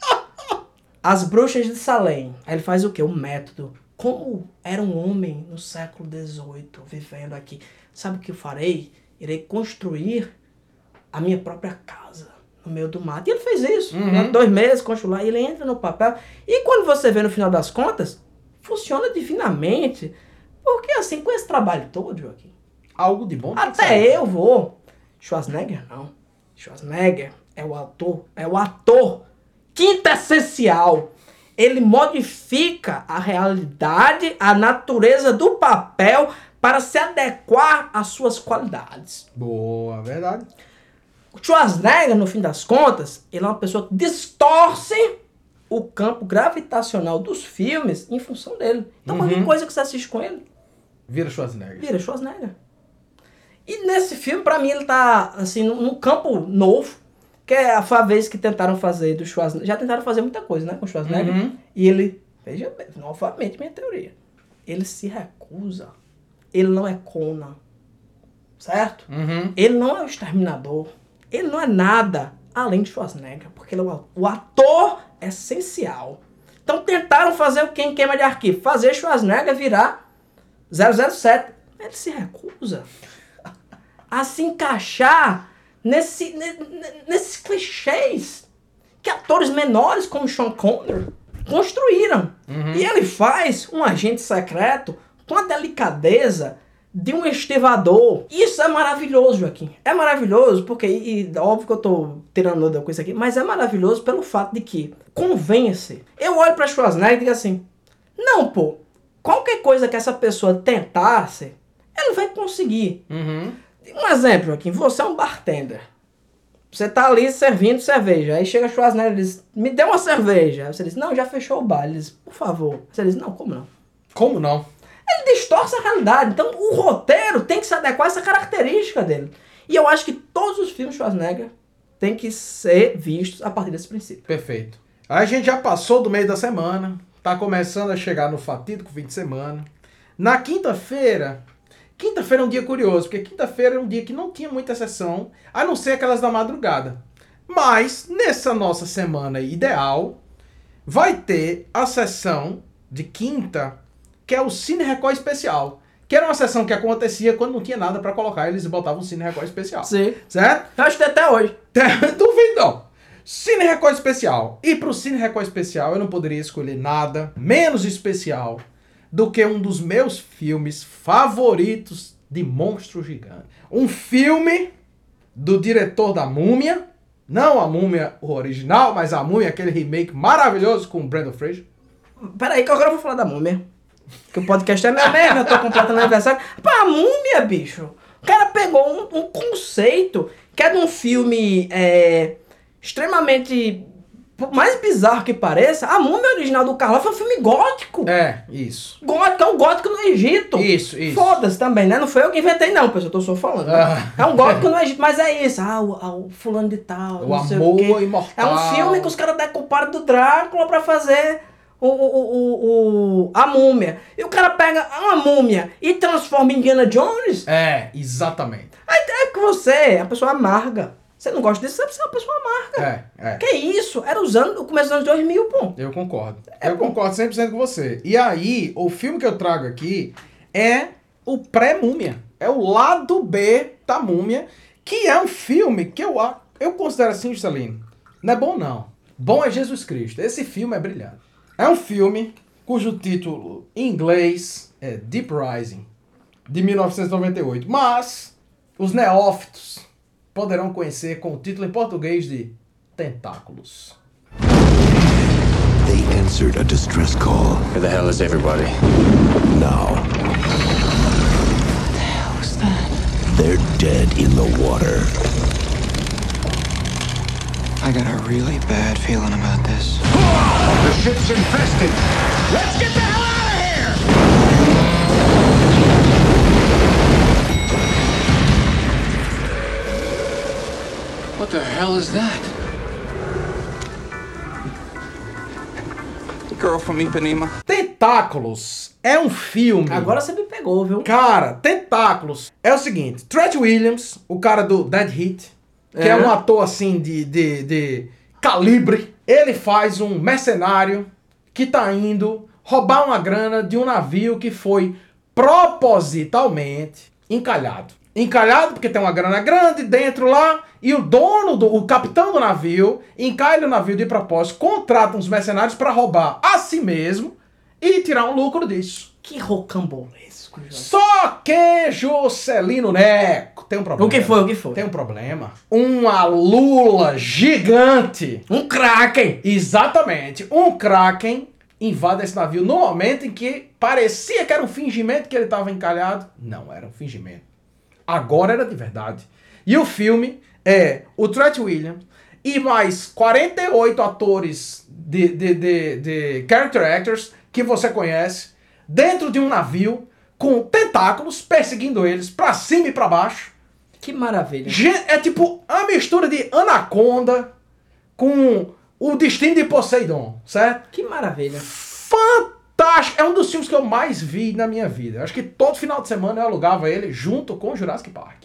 as bruxas de Salem. Aí ele faz o quê? O método. Como era um homem no século XVIII vivendo aqui. Sabe o que eu farei? Irei construir a minha própria casa no meio do mato. E ele fez isso. Uhum. Dois meses, construiu lá. E ele entra no papel. E quando você vê no final das contas, funciona divinamente. Porque assim, com esse trabalho todo, Joaquim, Algo de bom. até eu vou. Schwarzenegger não. Schwarzenegger é o ator, é o ator quintessencial. Ele modifica a realidade, a natureza do papel para se adequar às suas qualidades. Boa, verdade. O Schwarzenegger, no fim das contas, ele é uma pessoa que distorce o campo gravitacional dos filmes em função dele. Então, qualquer Uhum. coisa que você assiste com ele, Vira Schwarzenegger. vira Schwarzenegger. E nesse filme, pra mim, ele tá, assim, num campo novo, que é a vez que tentaram fazer do Schwarzenegger. Já tentaram fazer muita coisa, né, com o Schwarzenegger. Uhum. E ele, veja bem, novamente minha teoria, ele se recusa. Ele não é Conan, certo? Uhum. Ele não é o Exterminador. Ele não é nada além de Schwarzenegger, porque ele é o, o ator essencial. Então tentaram fazer o quem queima de arquivo, fazer Schwarzenegger virar 007. Ele se recusa a se encaixar nesse, ne- ne- nesses clichês que atores menores como Sean Connery construíram. E ele faz um agente secreto com a delicadeza de um estivador. Isso é maravilhoso, Joaquim. É maravilhoso porque, e, óbvio que eu tô tirando onda com isso aqui, mas é maravilhoso pelo fato de que convence. Eu olho pra Schwarzenegger e digo assim, não, pô, qualquer coisa que essa pessoa tentasse, ele vai conseguir. Uhum. Um exemplo, Joaquim, você é um bartender. Você tá ali servindo cerveja. Aí chega Schwarzenegger e diz, me dê uma cerveja. Aí você diz, não, já fechou o bar. Ele diz, por favor. Você diz, não, como não? Como não? Ele distorce a realidade. Então o roteiro tem que se adequar a essa característica dele. E eu acho que todos os filmes Schwarzenegger têm que ser vistos a partir desse princípio. Perfeito. Aí a gente já passou do meio da semana, tá começando a chegar no fatídico fim de semana. Na quinta-feira, quinta-feira é um dia curioso, porque quinta-feira é um dia que não tinha muita sessão, a não ser aquelas da madrugada. Mas nessa nossa semana ideal, vai ter a sessão de quinta, que é o Cine Record Especial. Que era uma sessão que acontecia quando não tinha nada pra colocar, eles botavam o Cine Record Especial. Sim. Certo? Eu acho que até hoje. Duvido não. Cine Record Especial. E pro Cine Record Especial eu não poderia escolher nada menos especial do que um dos meus filmes favoritos de monstro gigante. Um filme do diretor da Múmia, não a Múmia original, mas a Múmia, aquele remake maravilhoso com o Brandon Fraser. Peraí, que agora eu vou falar da múmia. Que o podcast é meu mesmo, eu tô completando aniversário. A múmia, bicho. O cara pegou um, um conceito que é de um filme é, extremamente por mais bizarro que pareça, a múmia original do Carlos foi um filme gótico. É, isso. Gótico, é um gótico no Egito. Isso, isso. Foda-se também, né? Não foi eu que inventei, não, pessoal. Eu tô só falando. né? Ah. É um gótico no Egito, mas é isso. Ah, o, ah, o fulano de tal. O amor imortal. É um filme que os caras decuparam do Drácula pra fazer o, o, o, o- a múmia. E o cara pega uma múmia e transforma em Indiana Jones. É, exatamente. Aí é que você é uma pessoa amarga. Você não gosta disso, você é uma pessoa amarga. É, é. Que isso? Era os anos, o começo dos anos 2000, pô. Eu concordo. É eu bom. concordo 100% com você. E aí, o filme que eu trago aqui é o pré-múmia. É o lado B da múmia, que é um filme que eu, eu considero assim, Juscelino, não é bom não. Bom é Jesus Cristo. Esse filme é brilhante. É um filme cujo título em inglês é Deep Rising, de 1998. Mas os neófitos poderão conhecer com o título em português de Tentáculos. They answered a distress call. Where the hell is everybody? Now What was that? they're dead in the water. I got a really bad feeling about this. The ship's infested. Let's get the hell the hell is that? Girl from Ipanema. Tentáculos é um filme. Agora você me pegou, viu? Cara, Tentáculos é o seguinte: Trent Williams, o cara do Dead Heat, que é, É. um ator assim de, de, de calibre, ele faz um mercenário que tá indo roubar uma grana de um navio que foi propositalmente encalhado. Encalhado porque tem uma grana grande dentro lá e o dono, do, o capitão do navio, encalha o navio de propósito, contrata uns mercenários para roubar a si mesmo e tirar um lucro disso. Que rocambolesco. Só que Juscelino Neco tem um problema. O que foi? O que foi? Tem um problema. Uma lula gigante. Um Kraken! Exatamente. Um Kraken invade esse navio no momento em que parecia que era um fingimento que ele estava encalhado. Não, era um fingimento. Agora era de verdade. E o filme é o Trent Williams e mais 48 atores de, de, de, de character actors que você conhece dentro de um navio com tentáculos perseguindo eles pra cima e pra baixo. Que maravilha. É tipo a mistura de Anaconda com o destino de Poseidon, certo? Que maravilha. Fantástico! É um dos filmes que eu mais vi na minha vida. Acho que todo final de semana eu alugava ele junto com Jurassic Park.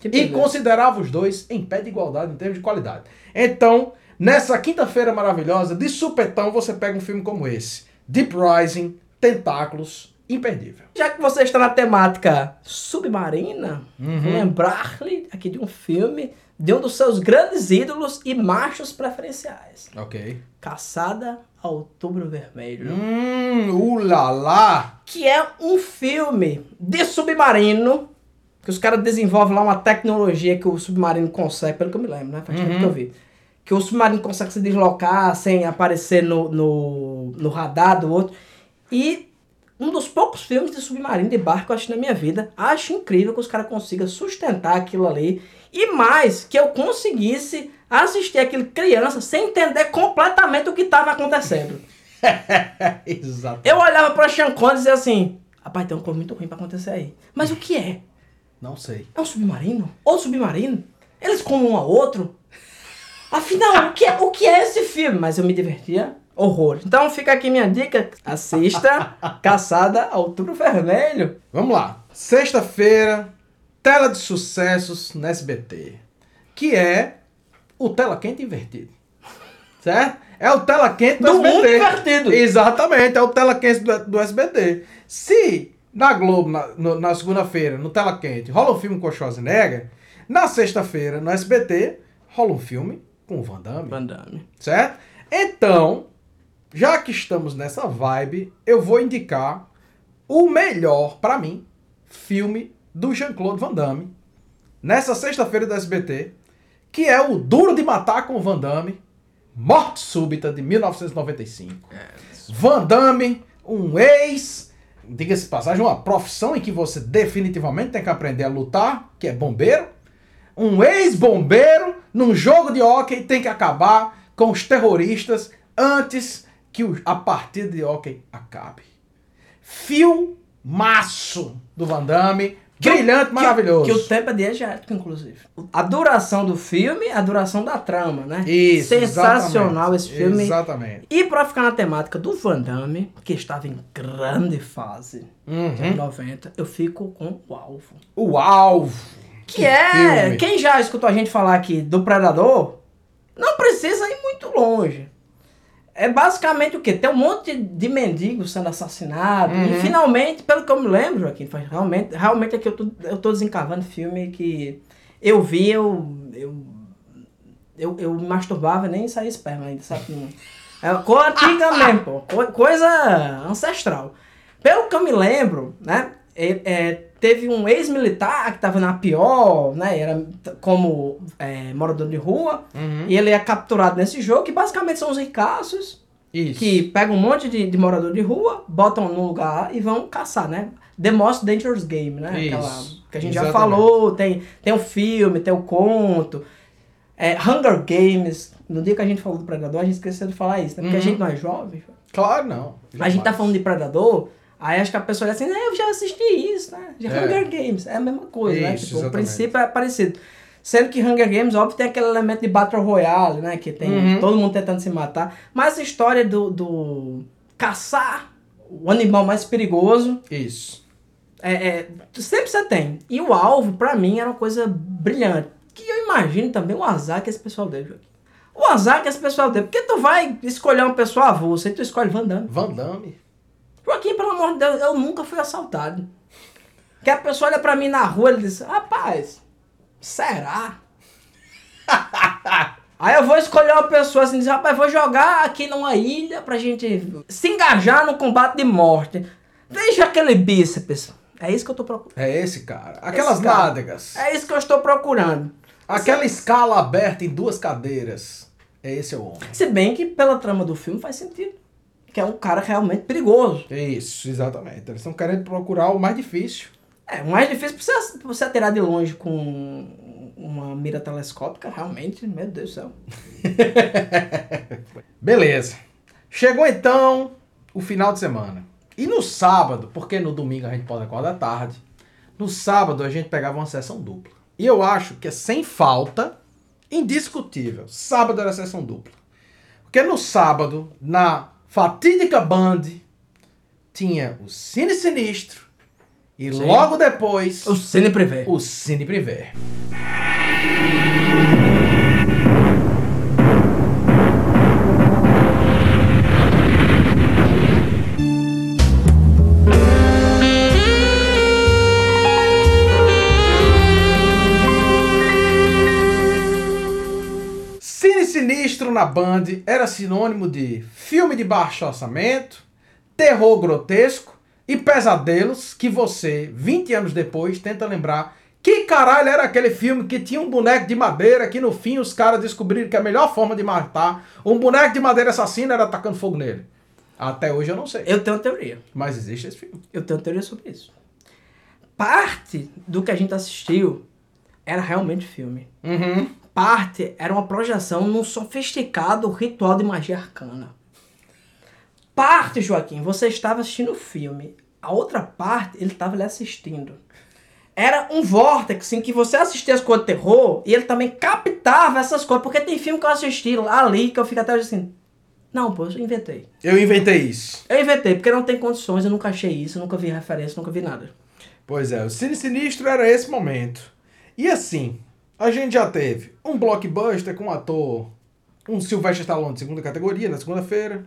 Que E beleza. considerava os dois em pé de igualdade em termos de qualidade. Então, nessa quinta-feira maravilhosa, de supetão, você pega um filme como esse. Deep Rising, Tentáculos, imperdível. Já que você está na temática submarina, Uhum. lembrar-lhe aqui de um filme de um dos seus grandes ídolos e machos preferenciais. Ok. Caçada Outubro Vermelho. Hum, ulala! Que é um filme de submarino, que os caras desenvolvem lá uma tecnologia que o submarino consegue, pelo que eu me lembro, né? Faz tempo que eu vi. Que o submarino consegue se deslocar sem aparecer no, no, no radar do outro. E um dos poucos filmes de submarino de barco que eu assisti na minha vida. Acho incrível que os caras consigam sustentar aquilo ali. E mais, que eu conseguisse assistir aquilo criança sem entender completamente o que estava acontecendo. Exato. Eu olhava pra Sean Connery e dizia assim: Rapaz, tem uma coisa muito ruim pra acontecer aí. Mas o que é? Não sei. É um submarino? Outro submarino? Eles comem um ao outro? Afinal, o que, é, o que é esse filme? Mas eu me divertia horror. Então fica aqui minha dica: assista Caçada ao Outubro Vermelho. Vamos lá. Sexta-feira, tela de sucessos no SBT. Que é o Tela Quente Invertido. Certo? É o Tela Quente do, Do SBT. mundo invertido. Exatamente, é o Tela Quente do, do SBT. Se na Globo, na, no- na segunda-feira, no Tela Quente, rola um filme com o Schwarzenegger, na sexta-feira, no SBT, rola um filme com o Van Damme. Van Damme. Certo? Então, já que estamos nessa vibe, eu vou indicar o melhor, pra mim, filme do Jean-Claude Van Damme, nessa sexta-feira do SBT, que é o Duro de Matar com o Van Damme, Morte Súbita, de 1995. Van Damme, um ex, diga-se passagem, uma profissão em que você definitivamente tem que aprender a lutar, que é bombeiro. Um ex-bombeiro num jogo de hóquei tem que acabar com terroristas antes que a partida de hockey acabe. Filmaço do Van Damme. Brilhante, Que- maravilhoso. Que o tempo é diegético, inclusive. A duração do filme, a duração da trama, né? Isso, Sensacional esse filme. Exatamente. E pra ficar na temática do Van Damme, que estava em grande fase Uhum. 90, eu fico com o alvo. O alvo. Que, é, filme. quem já escutou a gente falar aqui do Predador, não precisa ir muito longe. É basicamente o quê? Tem um monte de mendigos sendo assassinados. Uhum. E finalmente, pelo que eu me lembro, faz- realmente, realmente é que eu tô, eu tô desencavando filme que eu vi, eu. Eu, eu, eu me masturbava e nem saía esperma ainda, sabe? É coisa antiga mesmo, pô. Co- Coisa ancestral. Pelo que eu me lembro, né? é- é, teve um ex-militar que tava na pior, né? Era como é, morador de rua. Uhum. E ele é capturado nesse jogo, que basicamente são os ricaços Isso. que pegam um monte de, de morador de rua, botam num lugar e vão caçar, né? The Most Dangerous Game, né? Isso. Aquela que a gente já Exatamente. falou, tem, tem o filme, tem o conto. É, Hunger Games. No dia que a gente falou do Predador, a gente esqueceu de falar isso, né? Porque a Uhum. gente não é jovem. Claro, não. A gente tá Jamais. falando de Predador, aí acho que a pessoa olha assim, né, eu já assisti isso, né? Já É. Hunger Games, é a mesma coisa, né? Isso, Tipo, o princípio é parecido. Sendo que Hunger Games, óbvio, tem aquele elemento de Battle Royale, né? Que tem Uhum. todo mundo tentando se matar. Mas a história do, do caçar o animal mais perigoso, Isso. é, é, sempre você tem. E o alvo, pra mim, era uma coisa brilhante. Que eu imagino também o azar que esse pessoal teve, Joaquim. O azar que esse pessoal teve. Porque tu vai escolher uma pessoa avulsa e tu escolhe Van Damme. Van Damme. Joaquim, pelo amor de Deus, eu nunca fui assaltado. Que a pessoa olha pra mim na rua e diz, rapaz, será? Aí eu vou escolher uma pessoa assim, diz, rapaz, vou jogar aqui numa ilha pra gente se engajar no combate de morte. Veja aquele bíceps. É isso que eu tô procurando. É esse cara. Aquelas Esse cara. nádegas. É isso que eu estou procurando. Aquela escala aberta em duas cadeiras. É esse o homem. Se bem que pela trama do filme faz sentido. Que é um cara realmente perigoso. Isso, exatamente. Eles estão querendo procurar o mais difícil. É, o mais difícil pra você, pra você atirar de longe com uma mira telescópica, realmente, meu Deus do céu. Beleza. Chegou então o final de semana. E no sábado, porque no domingo a gente pode acordar tarde, no sábado a gente pegava uma sessão dupla. E eu acho que é sem falta, indiscutível. Sábado era sessão dupla. Porque no sábado, na fatídica Band, tinha o Cine Sinistro e Sim. logo depois O Cine Privé. o Cine Privé. Na Band era sinônimo de filme de baixo orçamento, terror grotesco e pesadelos que você, 20 anos depois, tenta lembrar que caralho era aquele filme que tinha um boneco de madeira que no fim os caras descobriram que a melhor forma de matar um boneco de madeira assassino era atacando fogo nele. Até hoje eu não sei, Eu tenho uma teoria. mas existe esse filme. Eu tenho uma teoria sobre isso. Parte do que a gente assistiu era realmente filme. Uhum. Parte era uma projeção num sofisticado ritual de magia arcana. Parte, Joaquim, você estava assistindo o filme. A outra parte, ele estava ali assistindo. Era um vórtice em que você assistia as coisas de terror e ele também captava essas coisas. Porque tem filme que eu assisti lá ali que eu fico até hoje assim. Não, pô, eu inventei. Eu inventei isso. Eu inventei, porque não tem condições, eu nunca achei isso, nunca vi referência, nunca vi nada. Pois é, o Cine Sinistro era esse momento. E assim, a gente já teve um blockbuster com um ator, um Sylvester Stallone de segunda categoria, na segunda-feira.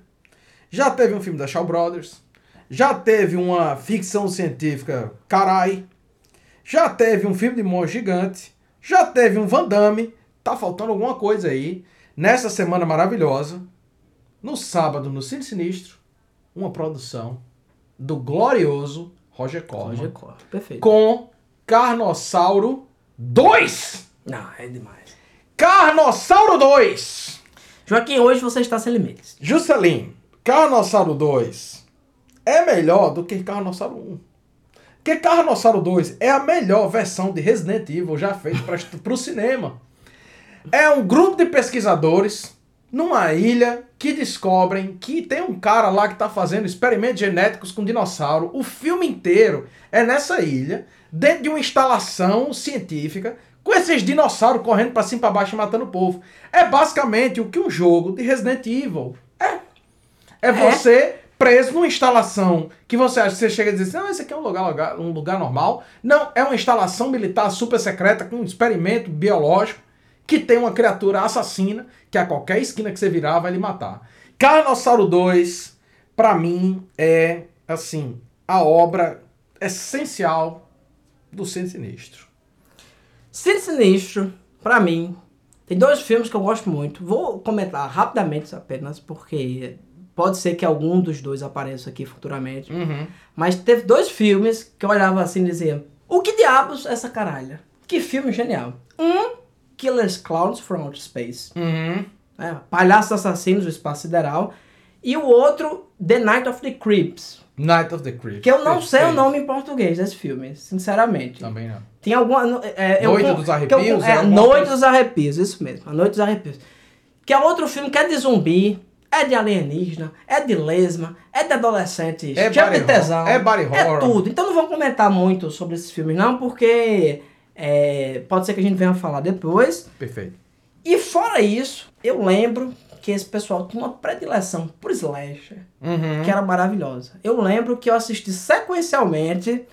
Já teve um filme da Shaw Brothers. Já teve uma ficção científica carai. Já teve um filme de monstro gigante. Já teve um Van Damme. Tá faltando alguma coisa aí. Nessa semana maravilhosa, no sábado, no Cine Sinistro, uma produção do glorioso Roger Corman Roger Corman, perfeito. com Carnossauro 2. Não, é demais. Carnossauro 2. Joaquim, hoje você está sem limites. Juscelin, Carnossauro 2 é melhor do que Carnossauro 1. Porque Carnossauro 2 é a melhor versão de Resident Evil já feita para o cinema. É um grupo de pesquisadores numa ilha que descobrem que tem um cara lá que tá fazendo experimentos genéticos com dinossauro. O filme inteiro é nessa ilha, dentro de uma instalação científica, com esses dinossauros correndo pra cima e pra baixo e matando o povo. É basicamente o que um jogo de Resident Evil é. É você preso numa instalação que você acha que você chega e diz assim, não, esse aqui é um lugar, lugar- um lugar normal. Não, é uma instalação militar super secreta com um experimento biológico que tem uma criatura assassina que a qualquer esquina que você virar vai lhe matar. Carnossauro 2, pra mim, é, assim, a obra essencial do Sinistro. Cine Sinistro, pra mim, tem dois filmes que eu gosto muito. Vou comentar rapidamente apenas, porque pode ser que algum dos dois apareça aqui futuramente. Uhum. Mas teve dois filmes que eu olhava assim e dizia: O que diabos é essa caralha? Que filme genial. Um, Killers Clowns from Outer Space. Uhum. né? Palhaços Assassinos do Espaço Sideral. E o outro, The Night of the Creeps. Night of the Creeps. Que eu não sei o nome em português desse filme, sinceramente. Também não. Tem alguma. É, eu Noite con- dos eu Arrepios, con- é É, Noite coisa? dos Arrepios, isso mesmo. A Noite dos Arrepios. Que é outro filme que é de zumbi, é de alienígena, é de lesma, é de adolescentes, É cheio de tesão. é body É horror. tudo. Então não vamos comentar muito sobre esses filmes, não, porque é, pode ser que a gente venha falar depois. Perfeito. E fora isso, eu lembro que esse pessoal tinha uma predileção por slasher, Uhum. que era maravilhosa. Eu lembro que eu assisti sequencialmente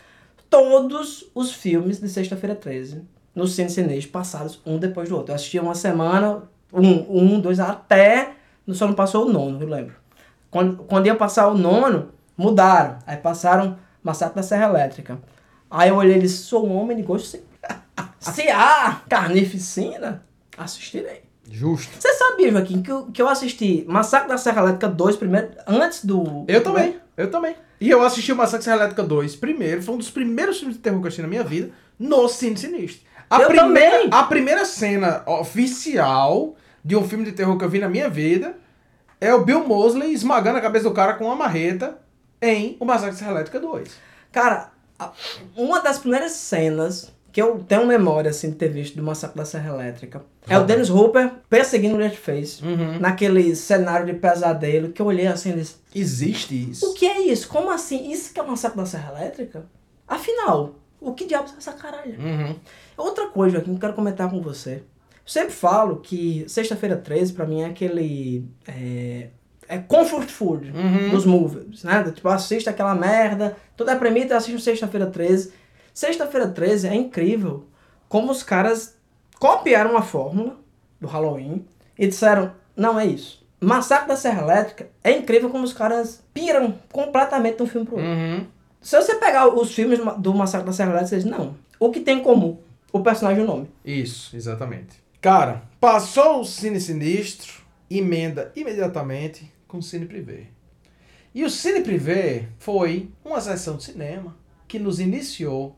todos os filmes de Sexta-feira 13 no Cine Cinês, passados um depois do outro. Eu assistia uma semana, um, um, dois, até, só não passou o nono, eu lembro. Quando, quando ia passar o nono, mudaram. Aí passaram Massacre da Serra Elétrica. Aí eu olhei e disse, sou um homem de gosto sim. Se há carnificina, assistirei. Justo. Você sabia, Joaquim, que eu, que eu assisti Massacre da Serra Elétrica 2 primeiro, antes do... Eu também, eu também. E eu assisti o Massacre Serra Elétrica 2 primeiro, foi um dos primeiros filmes de terror que eu assisti na minha vida, no Cine Sinistro. A, Eu primeira, também. a primeira cena oficial de um filme de terror que eu vi na minha vida é o Bill Mosley esmagando a cabeça do cara com uma marreta em o Massacre Serra Elétrica 2. Cara, uma das primeiras cenas que eu tenho memória, assim, de ter visto do Massacre da Serra Elétrica é o Dennis Hooper perseguindo o Leatherface. Uhum. Naquele cenário de pesadelo que eu olhei assim e disse... Existe isso. O que é isso? Como assim? Isso que é o Massacre da Serra Elétrica? Afinal, o que diabos é essa caralho? Uhum. Outra coisa, que eu quero comentar com você. Eu sempre falo que sexta-feira 13 pra mim é aquele. É, é comfort food Uhum. dos movies, né? Tipo, assista aquela merda, tô deprimido, assiste sexta-feira 13. Sexta-feira 13 é incrível como os caras copiaram uma fórmula do Halloween e disseram: não é isso. Massacre da Serra Elétrica é incrível como os caras piram completamente de um filme pro outro. Uhum. Se você pegar os filmes do Massacre da Serra Elétrica, você diz, não. O que tem em comum? O personagem e o nome. Isso, exatamente. Cara, passou o Cine Sinistro, emenda imediatamente com o Cine Privé. E o Cine Privé foi uma sessão de cinema que nos iniciou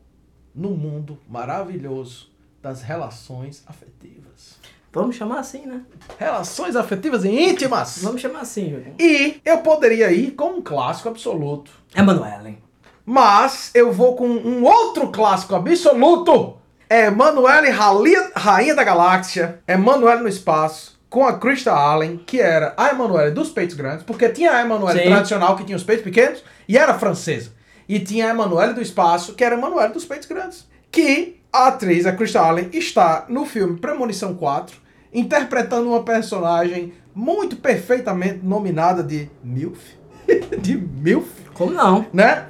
no mundo maravilhoso das relações afetivas. Vamos chamar assim, né? Relações afetivas e íntimas! Vamos chamar assim, Joaquim. E eu poderia ir com um clássico absoluto. Emanuele. Mas eu vou com um outro clássico absoluto. É Emanuele Rainha, da Galáxia. Emanuele no Espaço. Com a Krista Allen, que era a Emanuele dos peitos grandes. Porque tinha a Emanuele tradicional, que tinha os peitos pequenos. E era francesa. E tinha a Emanuele do Espaço, que era a Emanuele dos peitos grandes. Que a atriz, a Krista Allen, está no filme Premonição 4. Interpretando uma personagem muito perfeitamente nominada de MILF. de MILF Como não? né?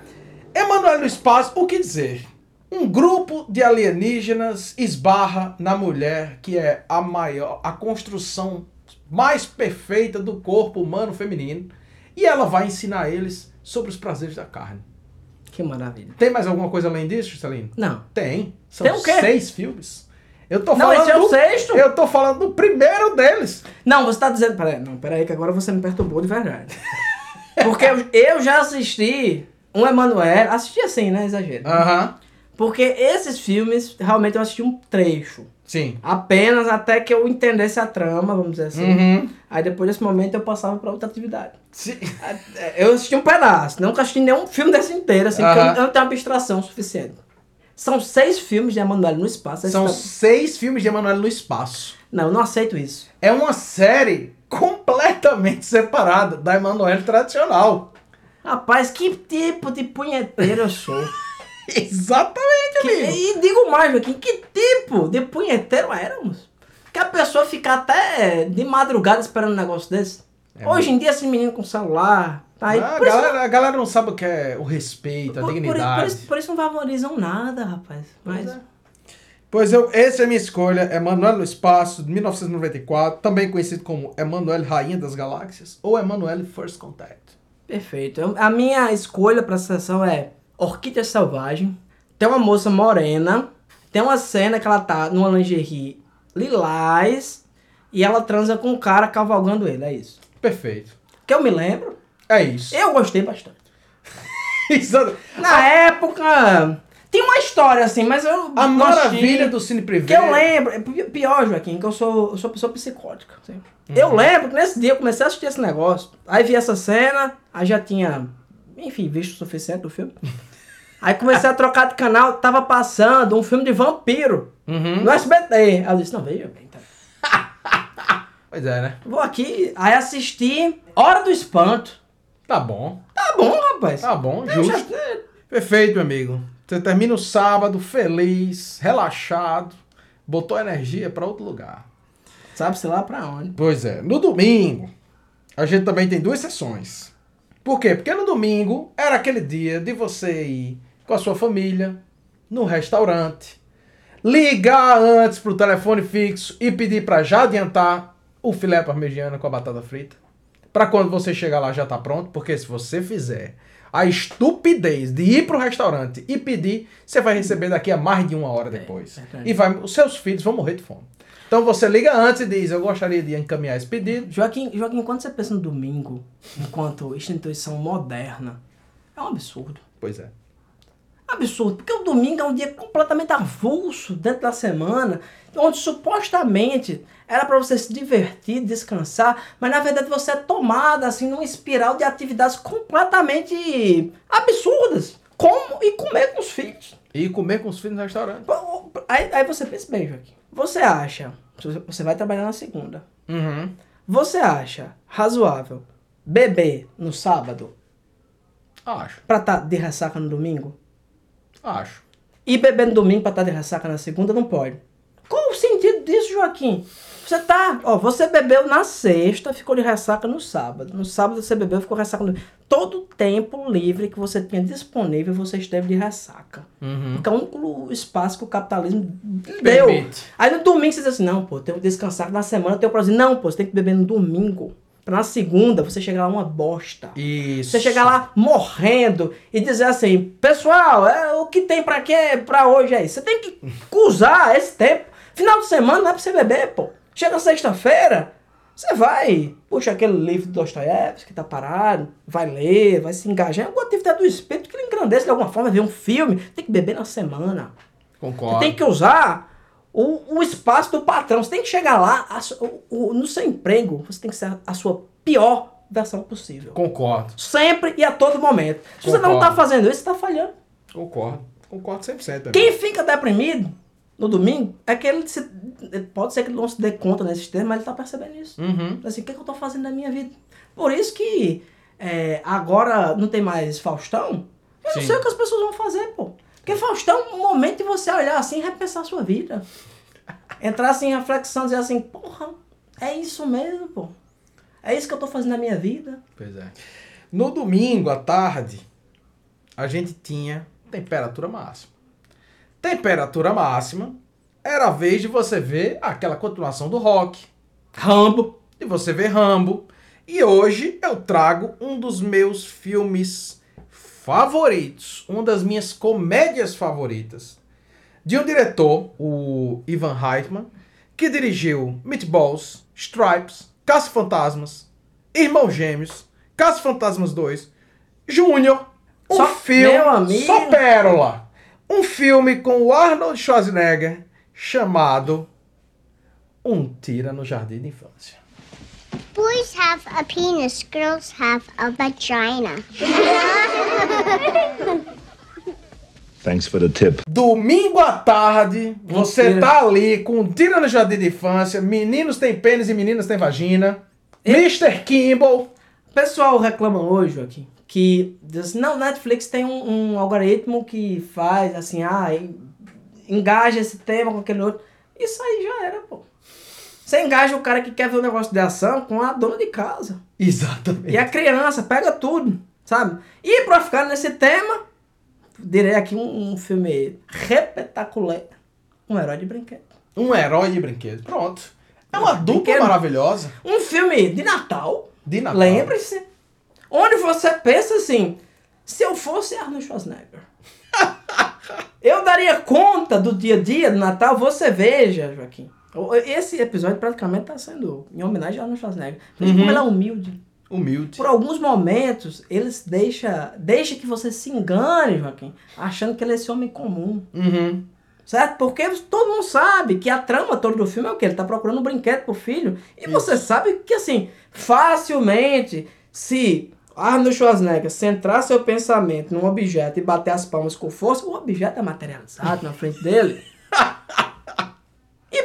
Emanuel no espaço, o que dizer? Um grupo de alienígenas esbarra na mulher que é a maior, a construção mais perfeita do corpo humano feminino e ela vai ensinar eles sobre os prazeres da carne. Que maravilha. Tem mais alguma coisa além disso, Celino? Não. Tem. São Tem o quê? seis filmes. Eu tô Não, falando esse é o do- sexto. Eu tô falando do primeiro deles. Não, você tá dizendo... Peraí, não, peraí, que agora você me perturbou de verdade. Porque eu, eu já assisti um Emanuele... Assisti assim, né? Exagero. Aham. Porque esses filmes, realmente eu assisti um trecho. Sim. Apenas até que eu entendesse a trama, vamos dizer assim. Uhum. Aí depois desse momento eu passava pra outra atividade. Sim. Eu assisti um pedaço, nunca assisti nenhum filme desse inteiro, assim, porque eu, não tenho abstração suficiente. São seis filmes de Emanuele no espaço. São tá- seis filmes de Emanuele no espaço. Não, eu não aceito isso. É uma série completamente separada da Emanuele tradicional. Rapaz, que tipo de punheteiro eu sou? Exatamente, Que- amigo. e digo mais, Joaquim, que tipo de punheteiro éramos? Que a pessoa fica até de madrugada esperando um negócio desse. Hoje em dia, esse menino com celular, tá aí. É Ah, a, por, isso, galera, a galera não sabe o que é o respeito, a por- por- dignidade. por isso- por isso não valorizam nada, rapaz. Mas, é. Pois eu, essa é a minha escolha, Emanuele no Espaço, de 1994, também conhecido como Emanuele Rainha das Galáxias, ou Emanuele First Contact. perfeito. A minha escolha pra essa sessão é Orquídea Selvagem. Tem uma moça morena. Tem uma cena que ela tá numa lingerie lilás. E ela transa com um cara cavalgando ele, é isso. Perfeito. Que eu me lembro. É isso. Eu gostei bastante. Exato. Na época. Tem uma história assim, mas eu. A maravilha do Cine Privé. Que eu lembro. é pi- Pior, Joaquim, que eu sou, eu sou pessoa psicótica. assim. Eu lembro que nesse dia eu comecei a assistir esse negócio. Aí vi essa cena, aí já tinha, enfim, visto o suficiente do filme. Aí comecei a trocar de canal, tava passando um filme de vampiro Uhum. no SBT. Eu disse, não, veja bem, tá. Pois é, né? Vou aqui, aí assisti Hora do Espanto. Tá bom. Tá bom, rapaz. Tá bom, Eu já- justo. Perfeito, meu amigo. Você termina o sábado feliz, relaxado, botou energia pra outro lugar. Sabe, sei lá pra onde. Pois é. No domingo, a gente também tem duas sessões. Por quê? Porque no domingo era aquele dia de você ir com a sua família no restaurante, ligar antes pro telefone fixo e pedir pra já adiantar o filé parmegiana com a batata frita. Pra quando você chegar lá já tá pronto, porque se você fizer a estupidez de ir pro restaurante e pedir, você vai receber daqui a mais de uma hora depois. verdade. e vai, os seus filhos vão morrer de fome. Então você liga antes e diz, eu gostaria de encaminhar esse pedido. Joaquim, Joaquim, quando você pensa no domingo, enquanto instituição moderna, é um absurdo. Pois é. Absurdo, porque o domingo é um dia completamente avulso dentro da semana, onde supostamente era para você se divertir, descansar, mas na verdade você é tomado assim numa espiral de atividades completamente absurdas. Como e comer com os filhos. E comer com os filhos no restaurante. Aí, aí você pensa bem, Joaquim. Você acha, você vai trabalhar na segunda, Uhum. você acha razoável beber no sábado Acho. pra estar de ressaca no domingo? Acho. E beber no domingo pra estar de ressaca na segunda não pode. Qual o sentido disso, Joaquim? Você tá, ó, você bebeu na sexta, ficou de ressaca no sábado. No sábado você bebeu, ficou ressaca no Todo o tempo livre que você tinha disponível, você esteve de ressaca. Uhum. Porque é o único espaço que o capitalismo deu. Aí no domingo você diz assim, não, pô, tenho que descansar na semana, tenho prazer. Não, pô, você tem que beber no domingo. Pra na segunda você chegar lá uma bosta. Isso. Você chegar lá morrendo e dizer assim, pessoal, é, o que tem pra quê pra hoje aí? Você tem que usar esse tempo. Final de semana não é pra você beber, pô. Chega sexta-feira, você vai, puxa aquele livro do Dostoiévski que tá parado, vai ler, vai se engajar em alguma atividade do espírito que lhe engrandece de alguma forma, ver um filme. Tem que beber na semana. Concordo. Você tem que usar o, o espaço do patrão. Você tem que chegar lá, a o- no seu emprego, você tem que ser a sua pior versão possível. Concordo. Sempre e a todo momento. Se você não Concordo. tá fazendo isso, você tá falhando. Concordo. Concordo 100%. amigo. Quem fica deprimido no domingo é que ele se, pode ser que ele não se dê conta nesses termos, mas ele tá percebendo isso. Uhum. Assim, o que, é que eu tô fazendo na minha vida? Por isso que é, agora não tem mais Faustão. Eu não Sim. sei o que as pessoas vão fazer, pô. Porque Faustão é um momento de você olhar assim e repensar a sua vida. Entrar assim em reflexão, dizer assim, porra, é isso mesmo, pô. É isso que eu tô fazendo na minha vida. Pois é. No domingo à tarde, a gente tinha temperatura máxima. Temperatura máxima era a vez de você ver aquela continuação do rock, Rambo. de você ver Rambo. E hoje eu trago um dos meus filmes favoritos, uma das minhas comédias favoritas, de um diretor, o Ivan Reitman, que dirigiu Meatballs, Stripes, Caça-Fantasmas, Irmãos Gêmeos, Caça-Fantasmas 2, Júnior, um Só- filme, só pérola, um filme com o Arnold Schwarzenegger chamado Um Tira no Jardim de Infância. Boys have a penis, girls have a vagina. Thanks for the tip. Domingo à tarde, você Mentira. tá ali com um tira no jardim de infância, meninos têm pênis e meninas têm vagina. Mr. Kimball. O pessoal reclama hoje, Joaquim, que diz, não, Netflix tem um, um algoritmo que faz assim, ah, en- engaja esse tema com aquele outro. Isso aí já era, pô. Você engaja o cara que quer ver um negócio de ação com a dona de casa. Exatamente. E a criança pega tudo, sabe? E pra ficar nesse tema, direi aqui um, um filme repetaculé, um herói de brinquedo. Um herói de brinquedo. Pronto. É uma dupla Brinquedo. maravilhosa. Um filme de Natal, De Natal. lembre-se, onde você pensa assim, se eu fosse Arnold Schwarzenegger, eu daria conta do dia a dia do Natal, você veja, Joaquim. Esse episódio praticamente está sendo em homenagem a Arnold Schwarzenegger. Veja como ele é humilde. Humilde. Por alguns momentos, eles deixa, deixa que você se engane, Joaquim, achando que ele é esse homem comum. Uhum. Certo? Porque todo mundo sabe que a trama toda do filme é o quê? Ele tá procurando um brinquedo pro filho. E você sabe que, assim, facilmente, se Arnold Schwarzenegger centrar seu pensamento num objeto e bater as palmas com força, o objeto é materializado na frente dele.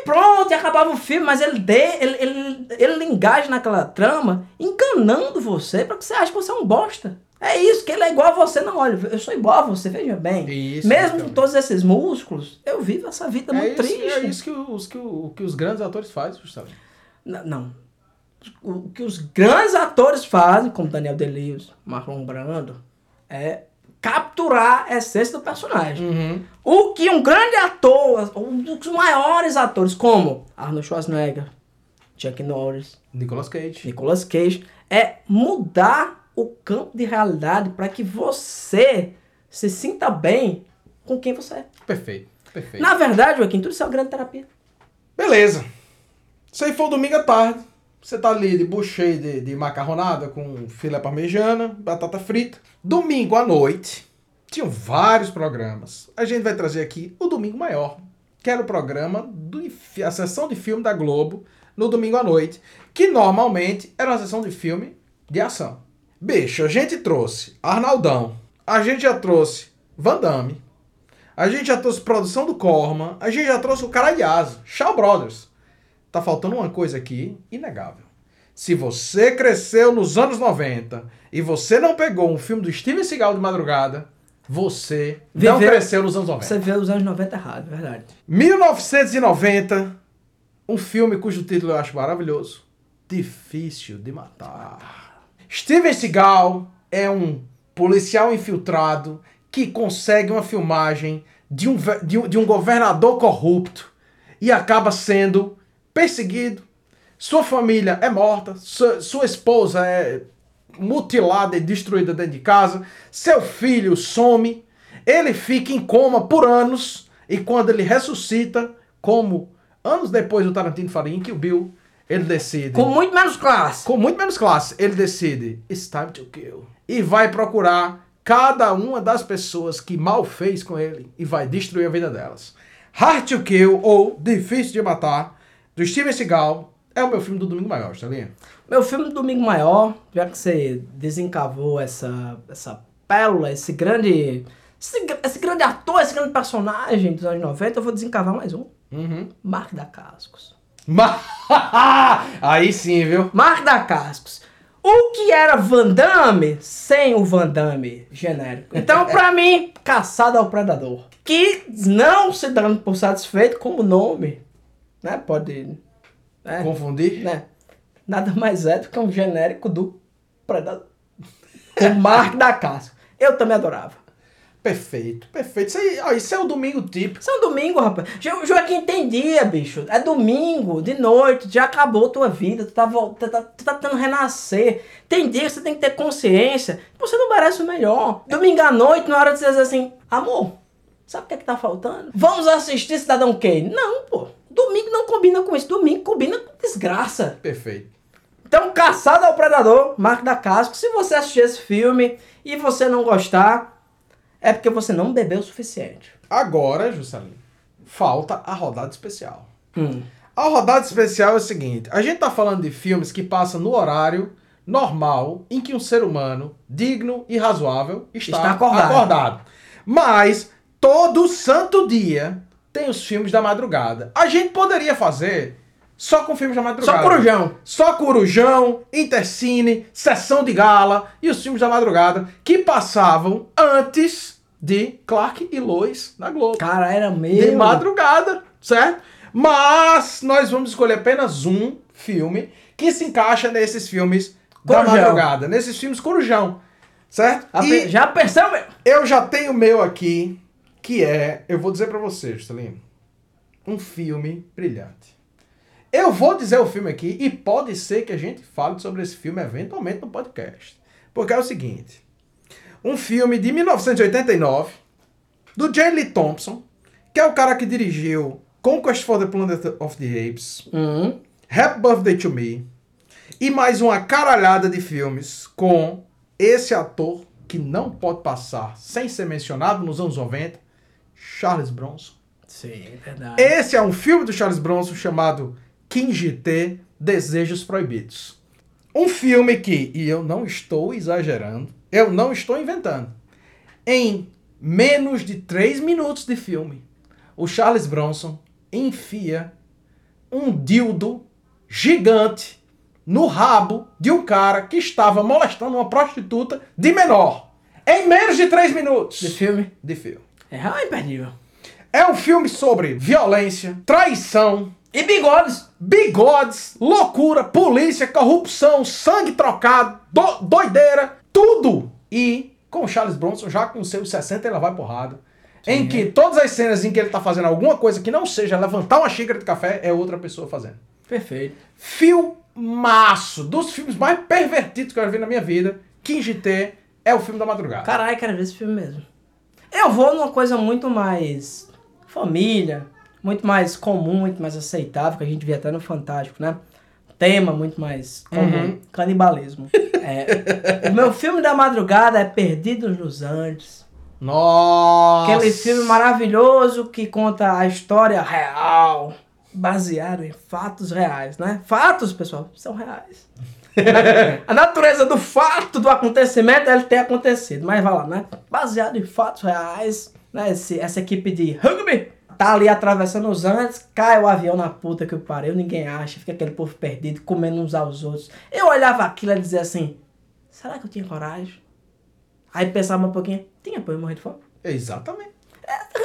Pronto, e acabava o filme, mas ele, dê, ele, ele, ele engaja naquela trama, enganando você pra que você ache que você é um bosta. É isso, que ele é igual a você. Não, olha, eu sou igual a você, veja bem. Isso, Mesmo exatamente. com todos esses músculos, eu vivo essa vida É muito isso, triste. é isso que os, que, o- que os grandes atores fazem, Gustavo. N- Não. O que os grandes atores fazem, como Daniel Day-Lewis, Marlon Brando, é capturar a essência do personagem. Uhum. O que um grande ator, um dos maiores atores, como Arnold Schwarzenegger, Chuck Norris, Nicolas Cage. Nicolas Cage, é mudar o campo de realidade para que você se sinta bem com quem você é. Perfeito, perfeito. Na verdade, Joaquim, tudo isso é uma grande terapia. Beleza. Isso aí foi o domingo à tarde. Você tá ali de bucheio de, de macarronada com filé parmejana, batata frita. Domingo à noite, tinham vários programas. A gente vai trazer aqui o Domingo Maior, que era o programa, do, a sessão de filme da Globo, no domingo à noite, que normalmente era uma sessão de filme de ação. Bicho, a gente trouxe Arnaldão, a gente já trouxe Van Damme, a gente já trouxe produção do Corman, a gente já trouxe o cara de asa, Shaw Brothers. Tá faltando uma coisa aqui inegável. Se você cresceu nos anos 90 e você não pegou um filme do Steven Seagal de madrugada, você não Viveu- cresceu nos anos 90. Você vê os anos 90 errado, é verdade. 1990, um filme cujo título eu acho maravilhoso. Difícil de matar. Steven Seagal é um policial infiltrado que consegue uma filmagem de um, de um, de um governador corrupto e acaba sendo perseguido. Sua família é morta, sua, sua esposa é mutilada e destruída dentro de casa, seu filho some, ele fica em coma por anos e quando ele ressuscita, como anos depois do Tarantino faria em Kill Bill, ele decide Com muito menos classe. com muito menos classe, ele decide It's time to kill. E vai procurar cada uma das pessoas que mal fez com ele e vai destruir a vida delas. Hard to Kill ou Difícil de Matar, do Steven Seagal, é o meu filme do Domingo Maior, Estalinha. Meu filme do Domingo Maior, já que você desencavou essa, essa pérola, esse grande. Esse, esse grande ator, esse grande personagem dos anos 90, eu vou desencavar mais um. Uhum. Mark da Cascos. Ma- Aí sim, viu? Mark da Cascos. O que era Van Damme sem o Van Damme genérico? Então, pra mim, Caçado ao Predador. Que não se dando por satisfeito como nome, né? Pode. né? Confundir? né? Nada mais é do que um genérico do Predador. O Mark da Casca. Eu também adorava. Perfeito, perfeito. Isso, aí, ó, isso é o domingo típico. Isso é um domingo, rapaz. Jo Joaquim, tem dia, bicho. É domingo, de noite, já acabou tua vida, tu tá, vol- tu tá, tu tá tentando renascer. Tem dia que você tem que ter consciência. Você não merece o melhor. Domingo à noite, na hora de você dizer assim, amor, sabe o que é que tá faltando? Vamos assistir Cidadão Kane. Não, pô. Domingo não combina com isso. Domingo combina com desgraça. Perfeito. Então, Caçada ao Predador, Marco da Casco. Se você assistir esse filme e você não gostar, é porque você não bebeu o suficiente. Agora, Juscelino, falta a rodada especial. Hum. A rodada especial é o seguinte: a gente tá falando de filmes que passam no horário normal em que um ser humano digno e razoável está, Está acordado. acordado. Mas todo santo dia tem os filmes da madrugada. A gente poderia fazer Só com filmes da madrugada. Só corujão. Só Corujão, Intercine, Sessão de Gala e os filmes da madrugada que passavam antes de Clark e Lois na Globo. Cara, era de meio. madrugada, certo? Mas nós vamos escolher apenas um filme que se encaixa nesses filmes da Corujão. madrugada, nesses filmes Corujão, certo? E Já percebeu? eu já tenho o meu aqui, que é, eu vou dizer pra você, Juscelino, um filme brilhante. Eu vou dizer o filme aqui e pode ser que a gente fale sobre esse filme eventualmente no podcast. Porque é o seguinte, um filme de 1989 do J. Lee Thompson, que é o cara que dirigiu Conquest for the Planet of the Apes, Hum. Happy Birthday to Me e mais uma caralhada de filmes com esse ator que não pode passar sem ser mencionado nos anos 90, Charles Bronson. Sim, verdade. Esse é um filme do Charles Bronson chamado King T Desejos Proibidos. Um filme que, e eu não estou exagerando, eu não estou inventando, em menos de 3 minutos de filme, o Charles Bronson enfia um dildo gigante no rabo de um cara que estava molestando uma prostituta de menor. Em menos de 3 minutos De filme. de filme. É real imperdível. É um filme sobre violência, traição, E bigodes. bigodes, loucura, polícia, corrupção, sangue trocado, do- doideira, tudo. E com o Charles Bronson, já com seus 60, ele vai porrada. Em que todas as cenas em que ele tá fazendo alguma coisa que não seja levantar uma xícara de café, é outra pessoa fazendo. Perfeito. Filmaço, dos filmes mais pervertidos que eu já vi na minha vida, King T é o filme da madrugada. Caralho, quero ver esse filme mesmo. Eu vou numa coisa muito mais família, muito mais comum, muito mais aceitável, que a gente vê até no Fantástico, né? Tema muito mais comum, Uhum. canibalismo. É, o meu filme da madrugada é Perdidos nos Andes. Nossa! Aquele filme maravilhoso que conta a história real, baseado em fatos reais, né? Fatos, pessoal, são reais. a natureza do fato, do acontecimento, ele ter acontecido, mas vai lá, né? Baseado em fatos reais, né? Esse- essa equipe de rugby tá ali atravessando os Andes, cai o avião na puta que eu pariu, ninguém acha, fica aquele povo perdido, comendo uns aos outros. Eu olhava aquilo e dizia assim, será que eu tinha coragem? Aí pensava um pouquinho, tinha pô, eu morrer de fome? Exatamente.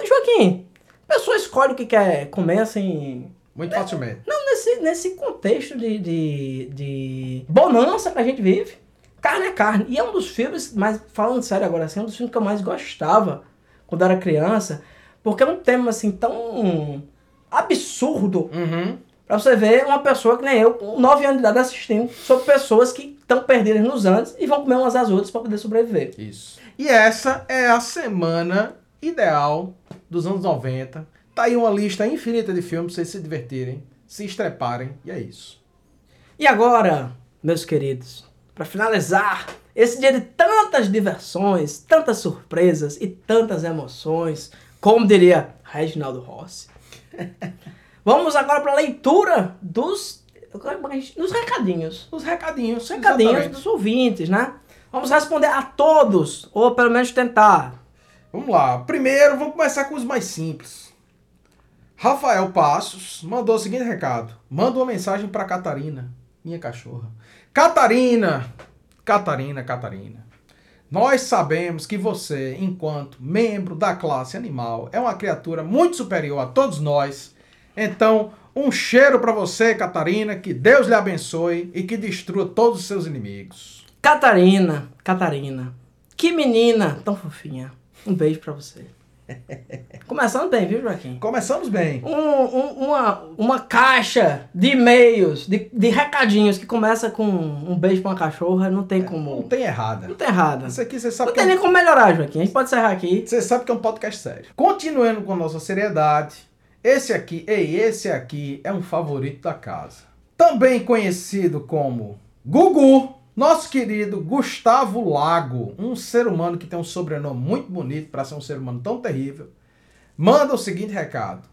Joaquim, a pessoa escolhe o que quer comer assim. Muito facilmente. Não, nesse, nesse contexto de, de, de bonança que a gente vive. Carne é carne. E é um dos filmes, mas falando sério agora, assim, é um dos filmes que eu mais gostava quando era criança. Porque é um tema assim tão absurdo. Uhum. Pra você ver uma pessoa que nem eu, com 9 anos de idade, assistindo sobre pessoas que estão perdidas nos Andes e vão comer umas às outras pra poder sobreviver. Isso. E essa é a semana ideal dos anos 90. Tá aí uma lista infinita de filmes pra vocês se divertirem, se estreparem, e é isso. E agora, meus queridos, para finalizar esse dia de tantas diversões, tantas surpresas e tantas emoções, como diria Reginaldo Rossi, vamos agora para a leitura dos, dos recadinhos. Os recadinhos. Os recadinhos exatamente. dos ouvintes, né? Vamos responder a todos, ou pelo menos tentar. Vamos lá. Primeiro, vamos começar com os mais simples. Rafael Passos mandou o seguinte recado. Manda uma mensagem para Catarina, minha cachorra. Catarina, Catarina, Catarina. Nós sabemos que você, enquanto membro da classe animal, é uma criatura muito superior a todos nós. Então, um cheiro para você, Catarina, que Deus lhe abençoe e que destrua todos os seus inimigos. Catarina, Catarina, que menina tão fofinha. Um beijo para você. Começando bem, viu, Joaquim? Começamos bem. um- um- uma, uma caixa de e-mails, de, de recadinhos que começa com um beijo pra uma cachorra, não tem como. Não tem errada. Não tem errado. Isso aqui você sabe Não é tem um- nem como melhorar, Joaquim. A gente pode encerrar aqui. Você sabe que é um podcast sério. Continuando com a nossa seriedade, esse aqui, ei, esse aqui é um favorito da casa. Também conhecido como Gugu, nosso querido Gustavo Lago, um ser humano que tem um sobrenome muito bonito para ser um ser humano tão terrível, manda o seguinte recado: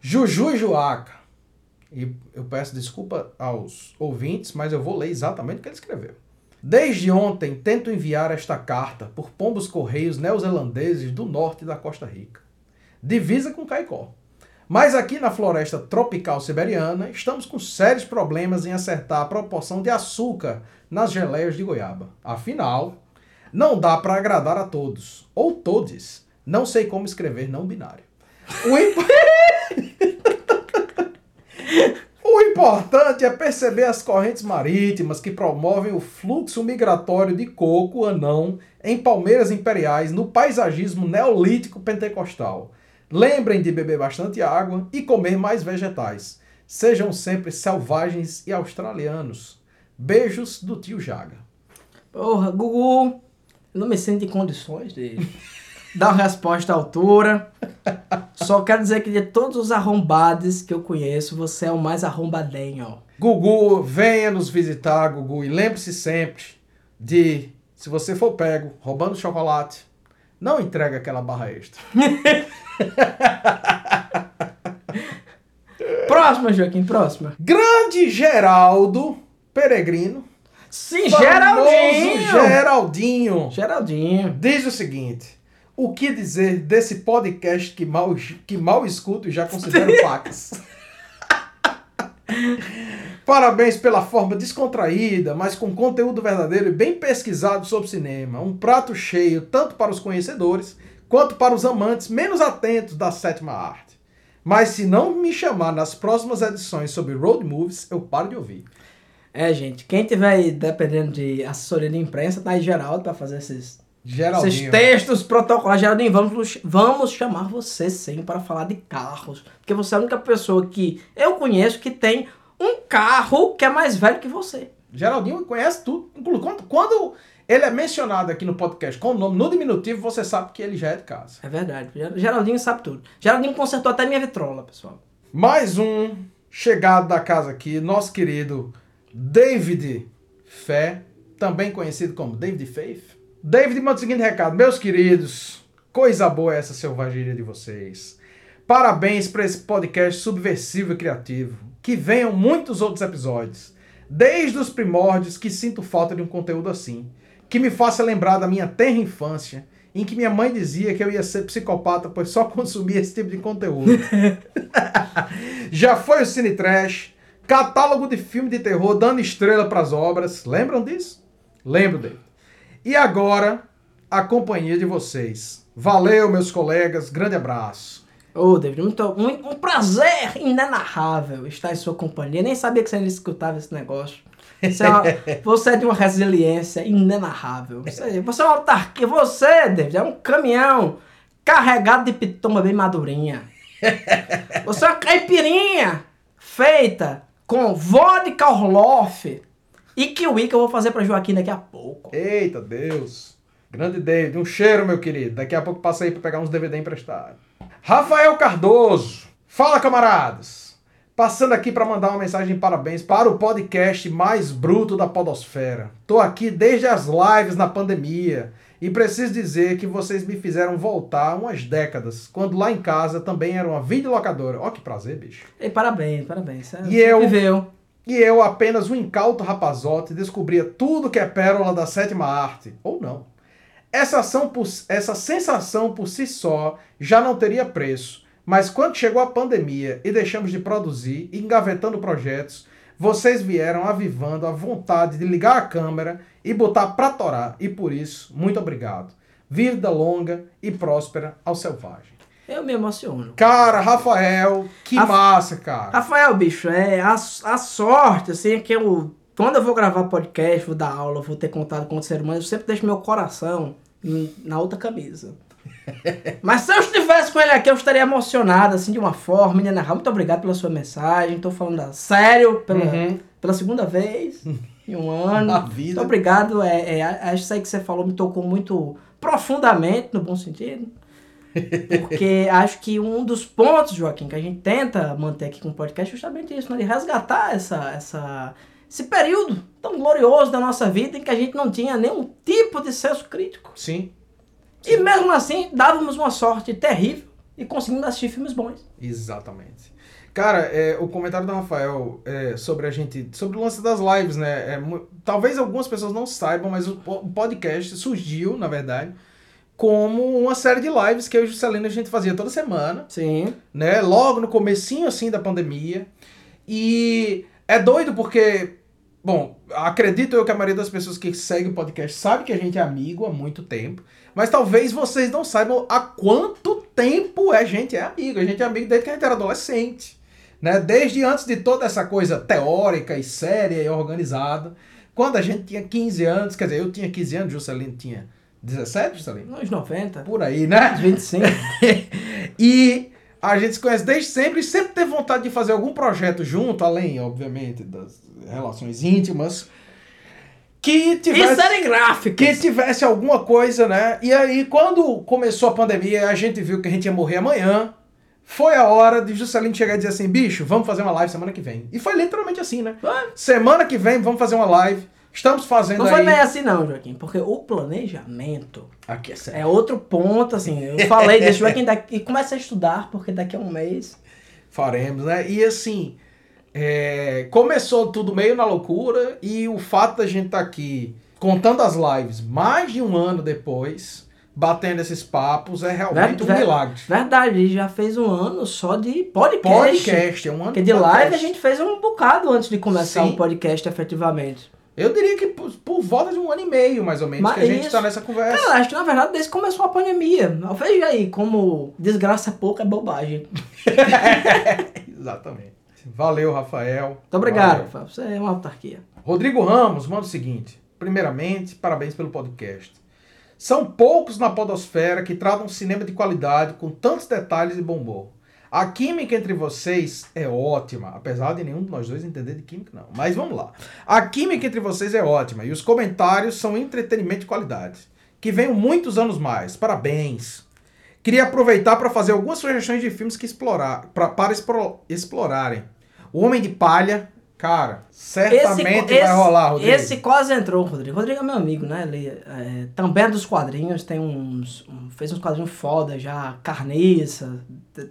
Juju e Juaca. E eu peço desculpa aos ouvintes, mas eu vou ler exatamente o que ele escreveu. Desde ontem tento enviar esta carta por pombos correios neozelandeses do norte da Costa Rica. Divisa com Caicó. Mas aqui na floresta tropical siberiana, estamos com sérios problemas em acertar a proporção de açúcar nas geleias de goiaba. Afinal, não dá para agradar a todos, ou todes. Não sei como escrever não binário. O, imp- o importante é perceber as correntes marítimas que promovem o fluxo migratório de coco anão em palmeiras imperiais no paisagismo neolítico pentecostal. Lembrem de beber bastante água e comer mais vegetais. Sejam sempre selvagens e australianos. Beijos do tio Jaga. Porra, Gugu, eu não me sinto em condições de dar uma resposta à altura. Só quero dizer que de todos os arrombados que eu conheço, você é o mais arrombadinho. Gugu, venha nos visitar, Gugu, e lembre-se sempre de, se você for pego roubando chocolate, não entrega aquela barra extra. Próxima, Joaquim, próxima. Grande Geraldo Peregrino, Sim, Geraldinho! Geraldinho, Geraldinho. diz o seguinte: o que dizer desse podcast que mal, que mal escuto e já considero pacas? Parabéns pela forma descontraída, mas com conteúdo verdadeiro e bem pesquisado sobre cinema. Um prato cheio tanto para os conhecedores quanto para os amantes menos atentos da sétima arte. Mas se não me chamar nas próximas edições sobre road movies, eu paro de ouvir. É, gente, quem tiver aí dependendo de assessoria de imprensa, tá aí Geraldo pra fazer esses, esses Geraldinho. textos protocolares. Geraldinho, vamos, vamos chamar você sim para falar de carros. Porque você é a única pessoa que eu conheço que tem um carro que é mais velho que você. Geraldinho conhece tudo. Quando, quando ele é mencionado aqui no podcast com o nome no diminutivo, você sabe que ele já é de casa. É verdade. Ger- Geraldinho sabe tudo. Geraldinho consertou até minha vitrola, pessoal. Mais um chegado da casa aqui, nosso querido David Fé, também conhecido como David Faith. David manda o seguinte recado: Meus queridos, coisa boa é essa selvageria de vocês. Parabéns para esse podcast subversivo e criativo. Que venham muitos outros episódios. Desde os primórdios que sinto falta de um conteúdo assim. Que me faça lembrar da minha tenra infância, em que minha mãe dizia que eu ia ser psicopata, pois só consumia esse tipo de conteúdo. Já foi o Cine Trash, catálogo de filme de terror dando estrela pras obras. Lembram disso? Lembro dele. E agora, a companhia de vocês. Valeu, meus colegas. Grande abraço. Ô, David, muito, muito- um prazer inenarrável estar em sua companhia. Nem sabia que você ainda escutava esse negócio. Você é, uma- você é de uma resiliência inenarrável. Você, você é uma autarquia. Você, David, é um caminhão carregado de pitomba bem madurinha. Você é uma caipirinha feita com vodka Orloff e kiwi que eu vou fazer pra Joaquim daqui a pouco. Eita Deus. Grande David. Um cheiro, meu querido. Daqui a pouco passa aí pra pegar uns DVD emprestados. Rafael Cardoso. Fala, camaradas. Passando aqui para mandar uma mensagem de parabéns para o podcast mais bruto da podosfera. Tô aqui desde as lives na pandemia e preciso dizer que vocês me fizeram voltar umas décadas, quando lá em casa também era uma videolocadora. Ó que prazer, bicho. E parabéns, parabéns. Você, E eu? viveu. E eu, apenas um incauto rapazote, descobria tudo que é pérola da sétima arte. Ou não. Essa, ação por- essa sensação por si só já não teria preço. Mas quando chegou a pandemia e deixamos de produzir, engavetando projetos, vocês vieram avivando a vontade de ligar a câmera e botar pra torar. E por isso, muito obrigado. Vida longa e próspera ao selvagem. Eu me emociono. Cara, Rafael, que Raf- massa, cara. Rafael, bicho, é a, a sorte, assim, é que eu. Quando eu vou gravar podcast, vou dar aula, vou ter contato com outro ser humano, eu sempre deixo meu coração na outra camisa. Mas se eu estivesse com ele aqui, eu estaria emocionado, assim, de uma forma. Menina, muito obrigado pela sua mensagem. Tô falando sério, pela, Uhum. pela segunda vez em um ano. Na vida. Muito obrigado. É, é, acho que isso aí que você falou me tocou muito profundamente, no bom sentido. Porque acho que um dos pontos, Joaquim, que a gente tenta manter aqui com o podcast é justamente isso, né? De resgatar essa, essa, esse período tão glorioso da nossa vida em que a gente não tinha nenhum tipo de senso crítico. Sim, E mesmo assim, dávamos uma sorte terrível e conseguimos assistir filmes bons. Exatamente. Cara, é, o comentário do Rafael é, sobre a gente, sobre o lance das lives, né? é talvez algumas pessoas não saibam, mas o, o podcast surgiu, na verdade, como uma série de lives que eu e o Juscelino a gente fazia toda semana, Sim. né? Logo no comecinho assim da pandemia. E é doido porque, bom, acredito eu que a maioria das pessoas que seguem o podcast sabe que a gente é amigo há muito tempo, mas talvez vocês não saibam há quanto tempo a gente é amigo. A gente é amigo desde que a gente era adolescente, né? Desde antes de toda essa coisa teórica e séria e organizada. Quando a gente tinha 15 anos, quer dizer, eu tinha 15 anos, Juscelino tinha 17, Juscelino? Nos 90. Por aí, né? 25. e a gente se conhece desde sempre e sempre teve vontade de fazer algum projeto junto, além, obviamente, das relações íntimas, que tivesse, série gráfica. que tivesse alguma coisa, né? E aí, quando começou a pandemia, a gente viu que a gente ia morrer amanhã. Foi a hora de Juscelino chegar e dizer assim, bicho, vamos fazer uma live semana que vem. E foi literalmente assim, né? Foi. Semana que vem vamos fazer uma live. Estamos fazendo Não foi aí... bem assim não, Joaquim, porque o planejamento Aqui é é outro ponto, assim, eu falei, deixa o Joaquim daqui, comece a estudar, porque daqui a um mês... Faremos, né? E assim, é, começou tudo meio na loucura e o fato da gente estar aqui contando as lives mais de um ano depois, batendo esses papos, é realmente um milagre. Verdade, ele já fez um ano só de podcast. Podcast, é um ano Porque de live a gente fez um bocado antes de começar Sim. o podcast efetivamente. Eu diria que por, por volta de um ano e meio, mais ou menos, Mas que a gente está nessa conversa. Cara, acho que na verdade desde que começou a pandemia. Veja aí como desgraça pouco é bobagem. Exatamente. Valeu, Rafael. Muito obrigado, Valeu. Rafael. Você é uma autarquia. Rodrigo Ramos manda o seguinte: primeiramente, parabéns pelo podcast. São poucos na podosfera que tratam cinema de qualidade com tantos detalhes e bom humor. A química entre vocês é ótima, apesar de nenhum de nós dois entender de química, não. Mas vamos lá. A química entre vocês é ótima e os comentários são entretenimento de qualidade. Que venham muitos anos mais. Parabéns. Queria aproveitar para fazer algumas sugestões de filmes que explorar, pra- para explorarem. O Homem de Palha, cara, certamente vai rolar, Rodrigo. esse quase entrou, Rodrigo. Rodrigo é meu amigo, né? Ele é, também é dos quadrinhos, tem uns. um- fez uns quadrinhos foda já, carniça.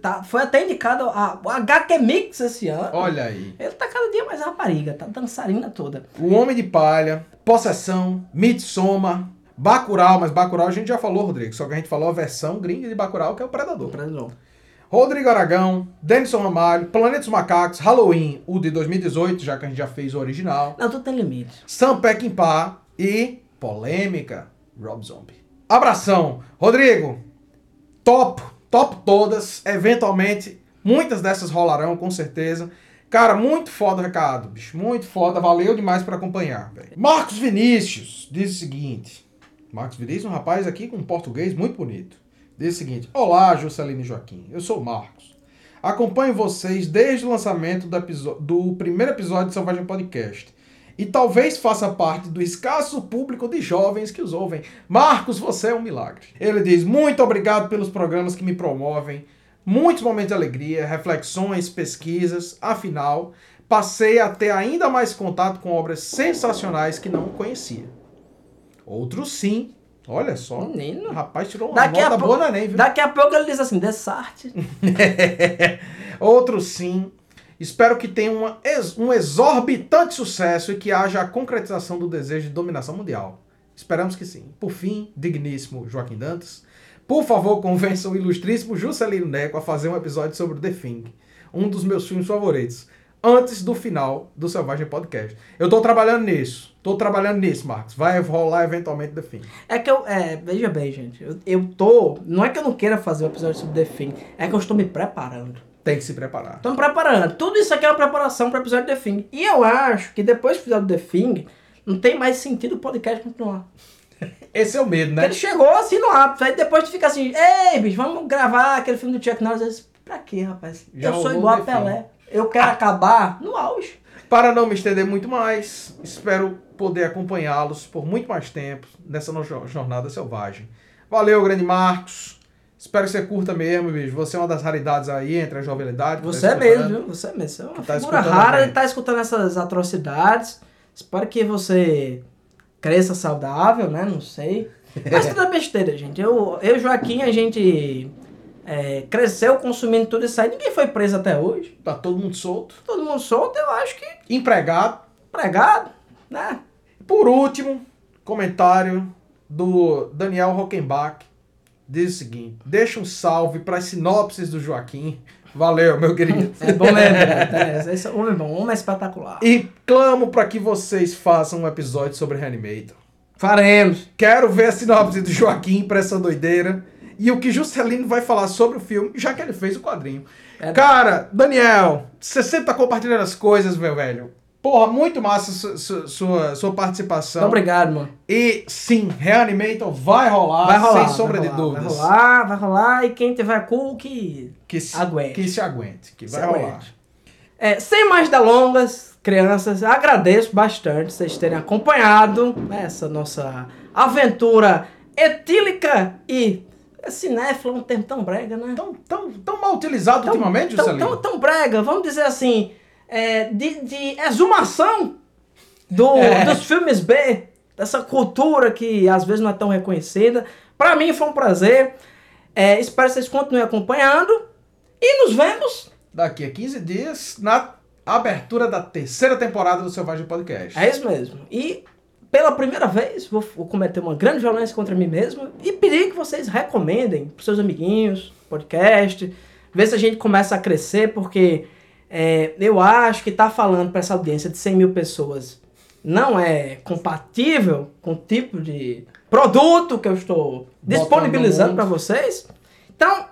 Tá, foi até indicado a, o HQ Mix esse ano. Olha aí. Ele tá cada dia mais rapariga, tá dançarina toda. O Homem de Palha, Possessão, Midsommar, Bacurau, mas Bacurau a gente já falou, Rodrigo, só que a gente falou a versão gringa de Bacurau, que é o Predador. Predador. Rodrigo Aragão, Denison Ramalho, Planeta dos Macacos, Halloween, o de 2018, já que a gente já fez o original, Não, tudo tem limite. Sam Peckinpah e polêmica, Rob Zombie. Abração. Rodrigo, top, top todas, eventualmente, muitas dessas rolarão, com certeza. Cara, muito foda o recado, bicho, muito foda, valeu demais por acompanhar, velho. Marcos Vinícius diz o seguinte, Marcos Vinícius, um rapaz aqui com um português muito bonito. Diz o seguinte: Olá, Juscelino Joaquim. Eu sou o Marcos. Acompanho vocês desde o lançamento do, do primeiro episódio de Selvagem Podcast. E talvez faça parte do escasso público de jovens que os ouvem. Marcos, você é um milagre. Ele diz: Muito obrigado pelos programas que me promovem. Muitos momentos de alegria, reflexões, pesquisas. Afinal, passei a ter ainda mais contato com obras sensacionais que não conhecia. Outros sim. Olha só. Menino. O rapaz tirou uma Daqui nota boa na Enem, viu? daqui a pouco ele diz assim, Dessarte. Outro sim. Espero que tenha uma um exorbitante sucesso e que haja a concretização do desejo de dominação mundial. Esperamos que sim. Por fim, digníssimo Joaquim Dantas, por favor, convença o ilustríssimo Juscelino Neco a fazer um episódio sobre The Thing, um dos meus filmes favoritos, antes do final do Selvagem Podcast. Eu tô trabalhando nisso. Tô trabalhando nisso, Marcos. Vai rolar eventualmente The Thing. É que eu, é, veja bem, gente, eu, eu tô, não é que eu não queira fazer um episódio sobre The Thing, é que eu estou me preparando. Tem que se preparar. Tô me preparando. Tudo isso aqui é uma preparação para o episódio The Thing. E eu acho que depois do episódio do The Thing, não tem mais sentido o podcast continuar. Esse é o medo, Porque né? ele chegou assim no ápice, aí depois tu fica assim, ei, bicho, vamos gravar aquele filme do Chuck Norris. Eu disse, pra quê, rapaz? Já eu sou igual a. Pelé. Eu quero acabar no auge. Para não me estender muito mais, espero poder acompanhá-los por muito mais tempo nessa jornada selvagem. Valeu, grande Marcos. Espero que você curta mesmo, bicho. Você é uma das raridades aí entre a jovialidade. Você tá é mesmo, viu? Você é mesmo. Você é uma tá figura rara de estar escutando essas atrocidades. Espero que você cresça saudável, né? Não sei. Mas tudo é besteira, gente. Eu, eu Joaquim, a gente é, cresceu consumindo tudo isso aí. Ninguém foi preso até hoje. Tá todo mundo solto. Todo mundo solto, eu acho que Empregado. pregado, né? Por último, comentário do Daniel Rockenbach. diz o seguinte: deixa um salve para as sinopses do Joaquim. Valeu, meu querido. É bom lembrar. né? Esse homem é bom, homem é espetacular. E clamo para que vocês façam um episódio sobre Reanimator. Faremos. Quero ver a sinopse do Joaquim pra essa doideira. E o que Juscelino vai falar sobre o filme, já que ele fez o quadrinho. É. Cara, Daniel, você sempre tá compartilhando as coisas, meu velho. Porra, muito massa su- su- sua, sua participação. Muito obrigado, mano. E sim, Reanimator vai rolar, Vai rolar. sem sombra vai de rolar, dúvidas. Vai rolar, vai rolar. E quem tiver cu, que Que se Aguente. Que se aguente, que vai Se rolar. aguente. É, sem mais delongas, crianças, agradeço bastante vocês terem acompanhado essa nossa aventura etílica e é cinéfila, um termo tão brega, né? Tão, tão, tão mal utilizado ultimamente, tão, Juscelino? tão, tão brega, vamos dizer assim, é, de, de exumação do, É. dos filmes B, dessa cultura que às vezes não é tão reconhecida. Pra mim foi um prazer. É, espero que vocês continuem acompanhando. E nos vemos. Daqui a 15 dias, na abertura da terceira temporada do Selvagem Podcast. É isso mesmo. E pela primeira vez vou, vou cometer uma grande violência contra mim mesmo e pedir que vocês recomendem pros seus amiguinhos, podcast, ver se a gente começa a crescer, porque é, eu acho que tá falando para essa audiência de 100 mil pessoas não é compatível com o tipo de produto que eu estou disponibilizando para vocês. Então,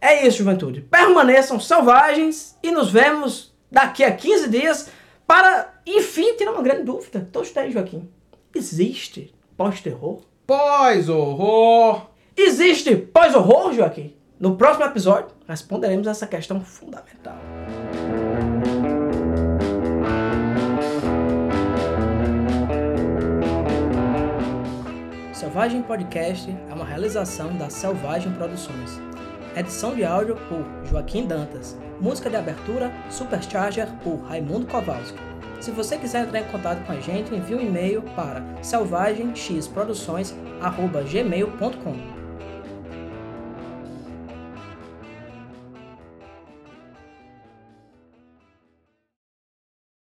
é isso, juventude. Permaneçam selvagens e nos vemos daqui a 15 dias para, enfim, tirar uma grande dúvida. Todos têm, Joaquim. Existe pós-terror? Pós-horror. Existe pós-horror, Joaquim? No próximo episódio, responderemos essa questão fundamental. Selvagem Podcast é uma realização da Selvagem Produções. Edição de áudio por Joaquim Dantas. Música de abertura Supercharger por Raimundo Kowalski. Se você quiser entrar em contato com a gente, envie um e-mail para selvagemxproduções.gmail.com